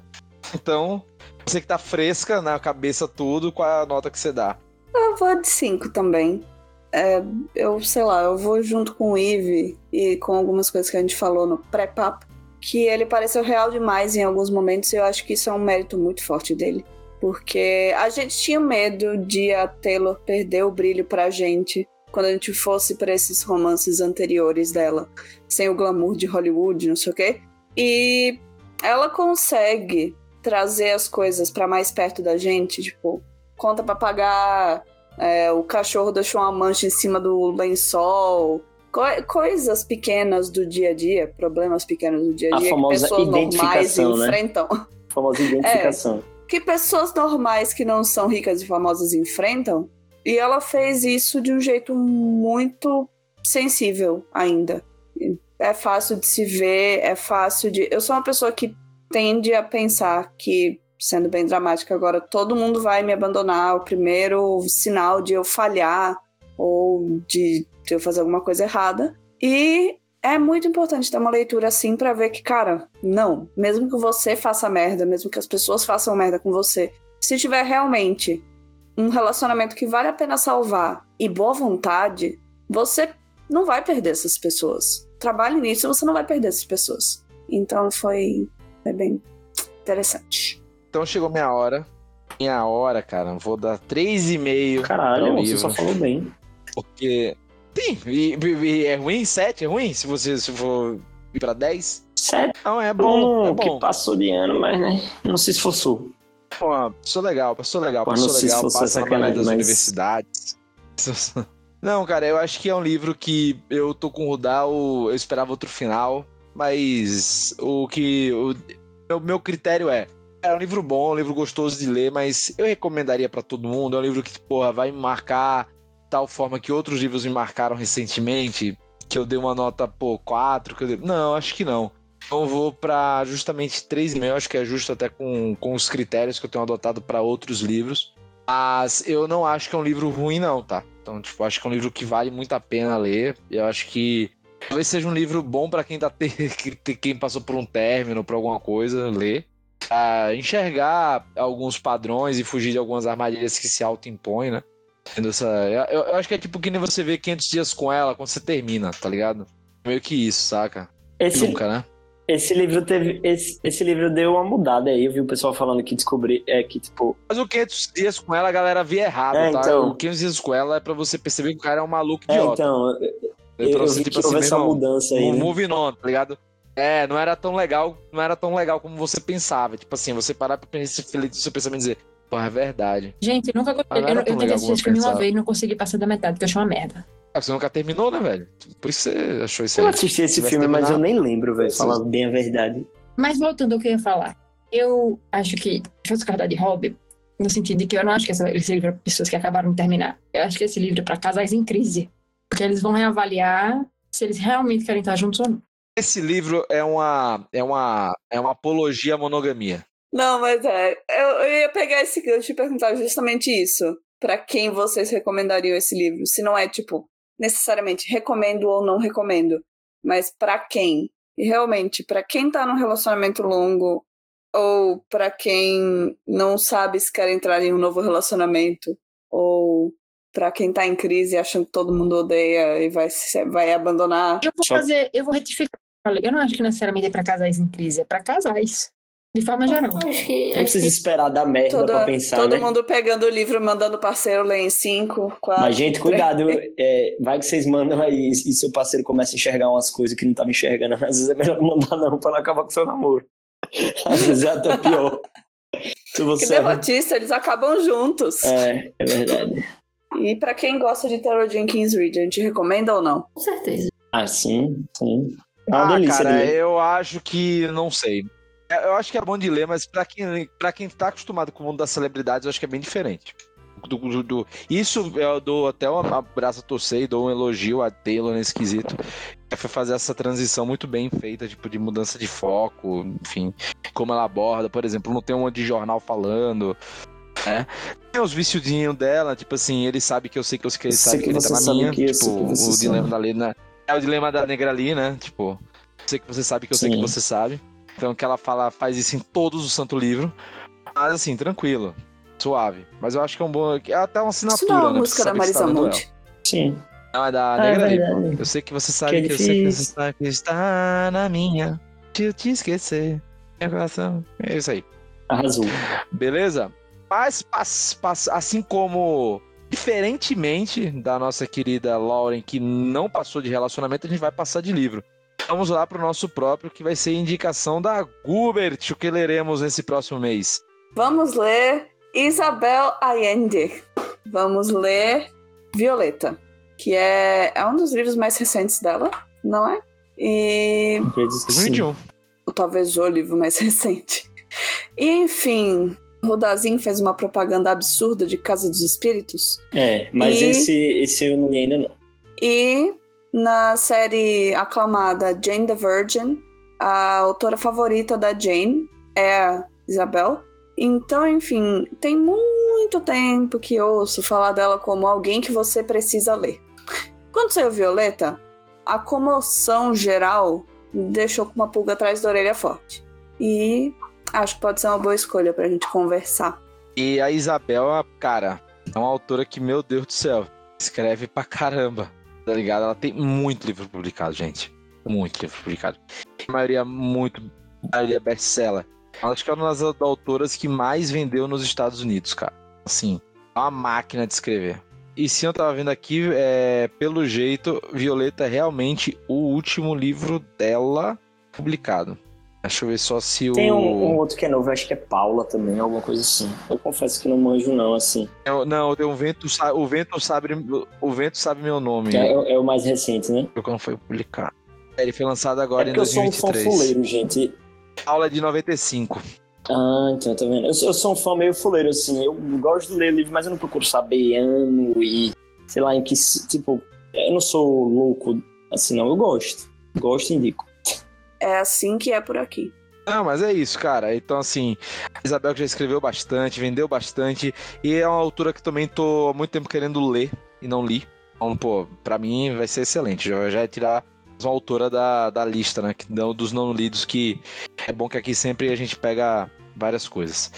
Então, você que tá fresca na cabeça tudo, qual é a nota que você dá? Eu vou de 5 também. É, eu sei lá, eu vou junto com o Ive e com algumas coisas que a gente falou no pré-papo, que ele pareceu real demais em alguns momentos e eu acho que isso é um mérito muito forte dele. Porque a gente tinha medo de a Taylor perder o brilho pra gente quando a gente fosse pra esses romances anteriores dela, sem o glamour de Hollywood, não sei o quê. E ela consegue trazer as coisas pra mais perto da gente, tipo, conta pra pagar, é, o cachorro deixou uma mancha em cima do lençol, co- coisas pequenas do dia a dia, problemas pequenos do dia a A dia que famosa pessoas normais né? enfrentam. A famosa identificação. Que pessoas normais que não são ricas e famosas enfrentam. E ela fez isso de um jeito muito sensível ainda. É fácil de se ver, é fácil de. Eu sou uma pessoa que tende a pensar que, sendo bem dramática agora, todo mundo vai me abandonar. O primeiro sinal de eu falhar ou de, de eu fazer alguma coisa errada. E é muito importante ter uma leitura assim pra ver que, cara, não, mesmo que você faça merda, mesmo que as pessoas façam merda com você, se tiver realmente um relacionamento que vale a pena salvar e boa vontade, você não vai perder essas pessoas. Trabalhe nisso você não vai perder essas pessoas. Então foi, foi bem interessante. Então chegou minha hora. Minha hora, cara, vou dar 3,5 Caralho, você só falou bem. Porque. Sim, e, e- e é ruim? 7 é ruim? Se você se for ir pra 10? Sério, Não, é bom. bom, É bom. que passou de ano, mas né, não se esforçou. Pô, pessoa legal, pessoa legal, Pô, se legal, passa na sacanagem, maioria das mas- universidades. Não, cara, eu acho que é um livro que eu tô com o Rudal, eu esperava outro final, mas o que. O meu, critério é. É um livro bom, um livro gostoso de ler, mas eu recomendaria pra todo mundo. É um livro que, porra, vai me marcar tal forma que outros livros me marcaram recentemente, que eu dei uma nota, pô, 4, que eu dei... Não, acho que não. Então vou pra justamente 3,5, acho que é justo até com, com os critérios que eu tenho adotado pra outros livros. Mas eu não acho que é um livro ruim, não, tá? Então, tipo, acho que é um livro que vale muito a pena ler. Eu acho que talvez seja um livro bom pra quem tá quem passou por um término, por alguma coisa, ler. Pra enxergar alguns padrões e fugir de algumas armadilhas que se auto-impõem, né? Essa... eu, eu acho que é tipo que nem você vê 500 dias com ela quando você termina, tá ligado? Meio que isso, saca? Esse, Nunca, né? esse livro teve. Esse, esse livro deu uma mudada aí, eu vi o pessoal falando que descobri. É que, tipo, Mas o 500 dias com ela, a galera via errado, É, tá? então. O 500 dias com ela é pra você perceber que o cara é um maluco é, idiota. então, É eu, eu vi tipo assim, essa irmão, mudança aí. um Né? moving on, tá ligado? É, não era tão legal, não era tão legal como você pensava. Tipo assim, você parar pra pensar feliz do seu pensamento e dizer, pô, é verdade. Gente, nunca gostei. Eu, era eu tão tentei assistir esse filme eu uma vez e não consegui passar da metade, porque eu achei uma merda. Ah, você nunca terminou, né, velho? Por isso você achou isso Eu aí. assisti esse filme, mas eu nem lembro, velho, Sim. falar bem a verdade. Mas voltando ao que eu ia falar, eu acho que, se fosse guardar de hobby, No sentido de que eu não acho que esse livro é para pessoas que acabaram de terminar. Eu acho que esse livro é para casais em crise. Porque eles vão reavaliar se eles realmente querem estar juntos ou não. Esse livro é uma, é uma, é uma apologia à monogamia. Não, mas é. Eu, eu ia pegar esse gancho e perguntar justamente isso. Para quem vocês recomendariam esse livro? Se não é, tipo, necessariamente recomendo ou não recomendo, mas para quem? E realmente, para quem tá num relacionamento longo ou para quem não sabe se quer entrar em um novo relacionamento ou para quem tá em crise achando que todo mundo odeia e vai vai abandonar. Eu vou fazer, eu vou retificar. Eu não acho que necessariamente é para casais em crise, é para casais. De forma geral. Acho que, não precisa que... esperar dar merda Toda, pra pensar, Todo né? mundo pegando o livro, mandando o parceiro ler em cinco, quatro... Mas, gente, cuidado. É, vai que vocês mandam aí e seu parceiro começa a enxergar umas coisas que não tava enxergando. Às vezes é melhor não mandar não pra não acabar com o seu namoro. Às vezes é até pior. Se você... Que derrotista, eles acabam juntos. É, é verdade. E pra quem gosta de Tarot Jenkins Reid, a gente recomenda ou não? Com certeza. Ah, sim, sim. É uma ah, delícia, cara, eu acho que, não sei, é, eu acho que é bom de ler, mas para quem, pra quem tá acostumado com o mundo das celebridades, eu acho que é bem diferente. Do, do, do, isso eu dou até um abraço a torcer e dou um elogio a Taylor nesse quesito. Foi fazer essa transição muito bem feita, tipo, de mudança de foco, enfim, como ela aborda, por exemplo, não tem um de jornal falando. Né? Tem os viciozinhos dela, tipo assim, ele sabe que eu sei que eu sei que ele sabe que, que ele tá na minha. Que tipo, o dilema da Lena. É o dilema da negra ali, né? Tipo, sei que você sabe que eu Sim. sei que você sabe. Então que ela fala, faz isso em todos os Santo Livro. Mas assim, tranquilo, suave. Mas eu acho que é um bom. É até uma assinatura, isso não é uma né? música da Marisa Monte. Sim. Não, é da ah, Negra é Eu sei que você sabe que, que eu sei que você sabe que está na minha. Se eu te esquecer. Meu coração. É isso aí. Arrasou. Beleza? Mas, assim como diferentemente da nossa querida Lauren, que não passou de relacionamento, a gente vai passar de livro. Vamos lá para o nosso próprio, que vai ser indicação da Gubert, o que leremos nesse próximo mês. Vamos ler Isabel Allende. Vamos ler Violeta, que é, é um dos livros mais recentes dela, não é? E. 2021. Ou talvez o livro mais recente. E, enfim, Rodazin fez uma propaganda absurda de Casa dos Espíritos. É, mas e... esse, esse eu não li ainda não. E na série aclamada Jane the Virgin, a autora favorita da Jane é a Isabel. Então, enfim, tem muito tempo que ouço falar dela como alguém que você precisa ler. Quando saiu Violeta, a comoção geral deixou com uma pulga atrás da orelha forte. E acho que pode ser uma boa escolha pra gente conversar. E a Isabel, cara, é uma autora que, meu Deus do céu, escreve pra caramba tá ligado? Ela tem muito livro publicado, gente. Muito livro publicado. A maioria muito. A maioria best-seller. Acho que é uma das autoras que mais vendeu nos Estados Unidos, cara. Assim, é uma máquina de escrever. E se eu tava vendo aqui, é, pelo jeito, Violeta é realmente o último livro dela publicado. Deixa eu ver só se o. Tem um, um, outro que é novo, acho que é Paula também, alguma coisa assim. Eu confesso que não manjo, não, assim. É, não, o vento, o vento sabe. O vento sabe meu nome. É, é, é o mais recente, né? Não foi publicado. Ele foi lançado agora é em 2023. Eu sou um fã fuleiro, gente. Aula de 95. Ah, então, tá vendo? Eu sou, eu sou um fã meio fuleiro, assim. Eu gosto de ler livro, mas eu não procuro saber ano e. Sei lá, em que. Tipo, eu não sou louco assim, não. Eu gosto. Gosto e indico é assim que é por aqui. Não, mas é isso, cara. Então, assim, a Isabel já escreveu bastante, vendeu bastante, e é uma autora que também tô há muito tempo querendo ler e não li. Então, pô, pra mim vai ser excelente. Já, já é tirar uma autora da, da lista, né? Dos não lidos, que é bom que aqui sempre a gente pega várias coisas.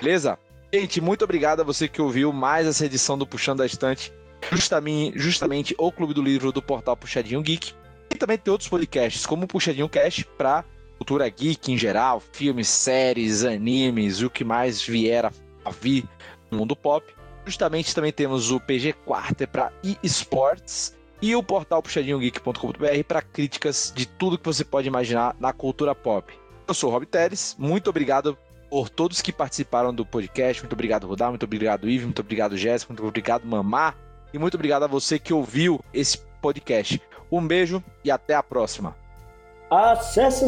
Beleza? Gente, muito obrigado a você que ouviu mais essa edição do Puxando da Estante. Justamente, justamente o Clube do Livro do portal Puxadinho Geek. E também tem outros podcasts, como o Puxadinho Cast, para cultura geek em geral, filmes, séries, animes, o que mais vier a, vir no mundo pop. Justamente também temos o PG Quarter para eSports e o portal puxadinhogeek.com.br para críticas de tudo que você pode imaginar na cultura pop. Eu sou o Rob Teres, muito obrigado por todos que participaram do podcast. Muito obrigado, Rodar, muito obrigado, Ivo, muito obrigado, Jéssica, muito obrigado, Mamá. E muito obrigado a você que ouviu esse podcast. Um beijo e até a próxima. Acesse.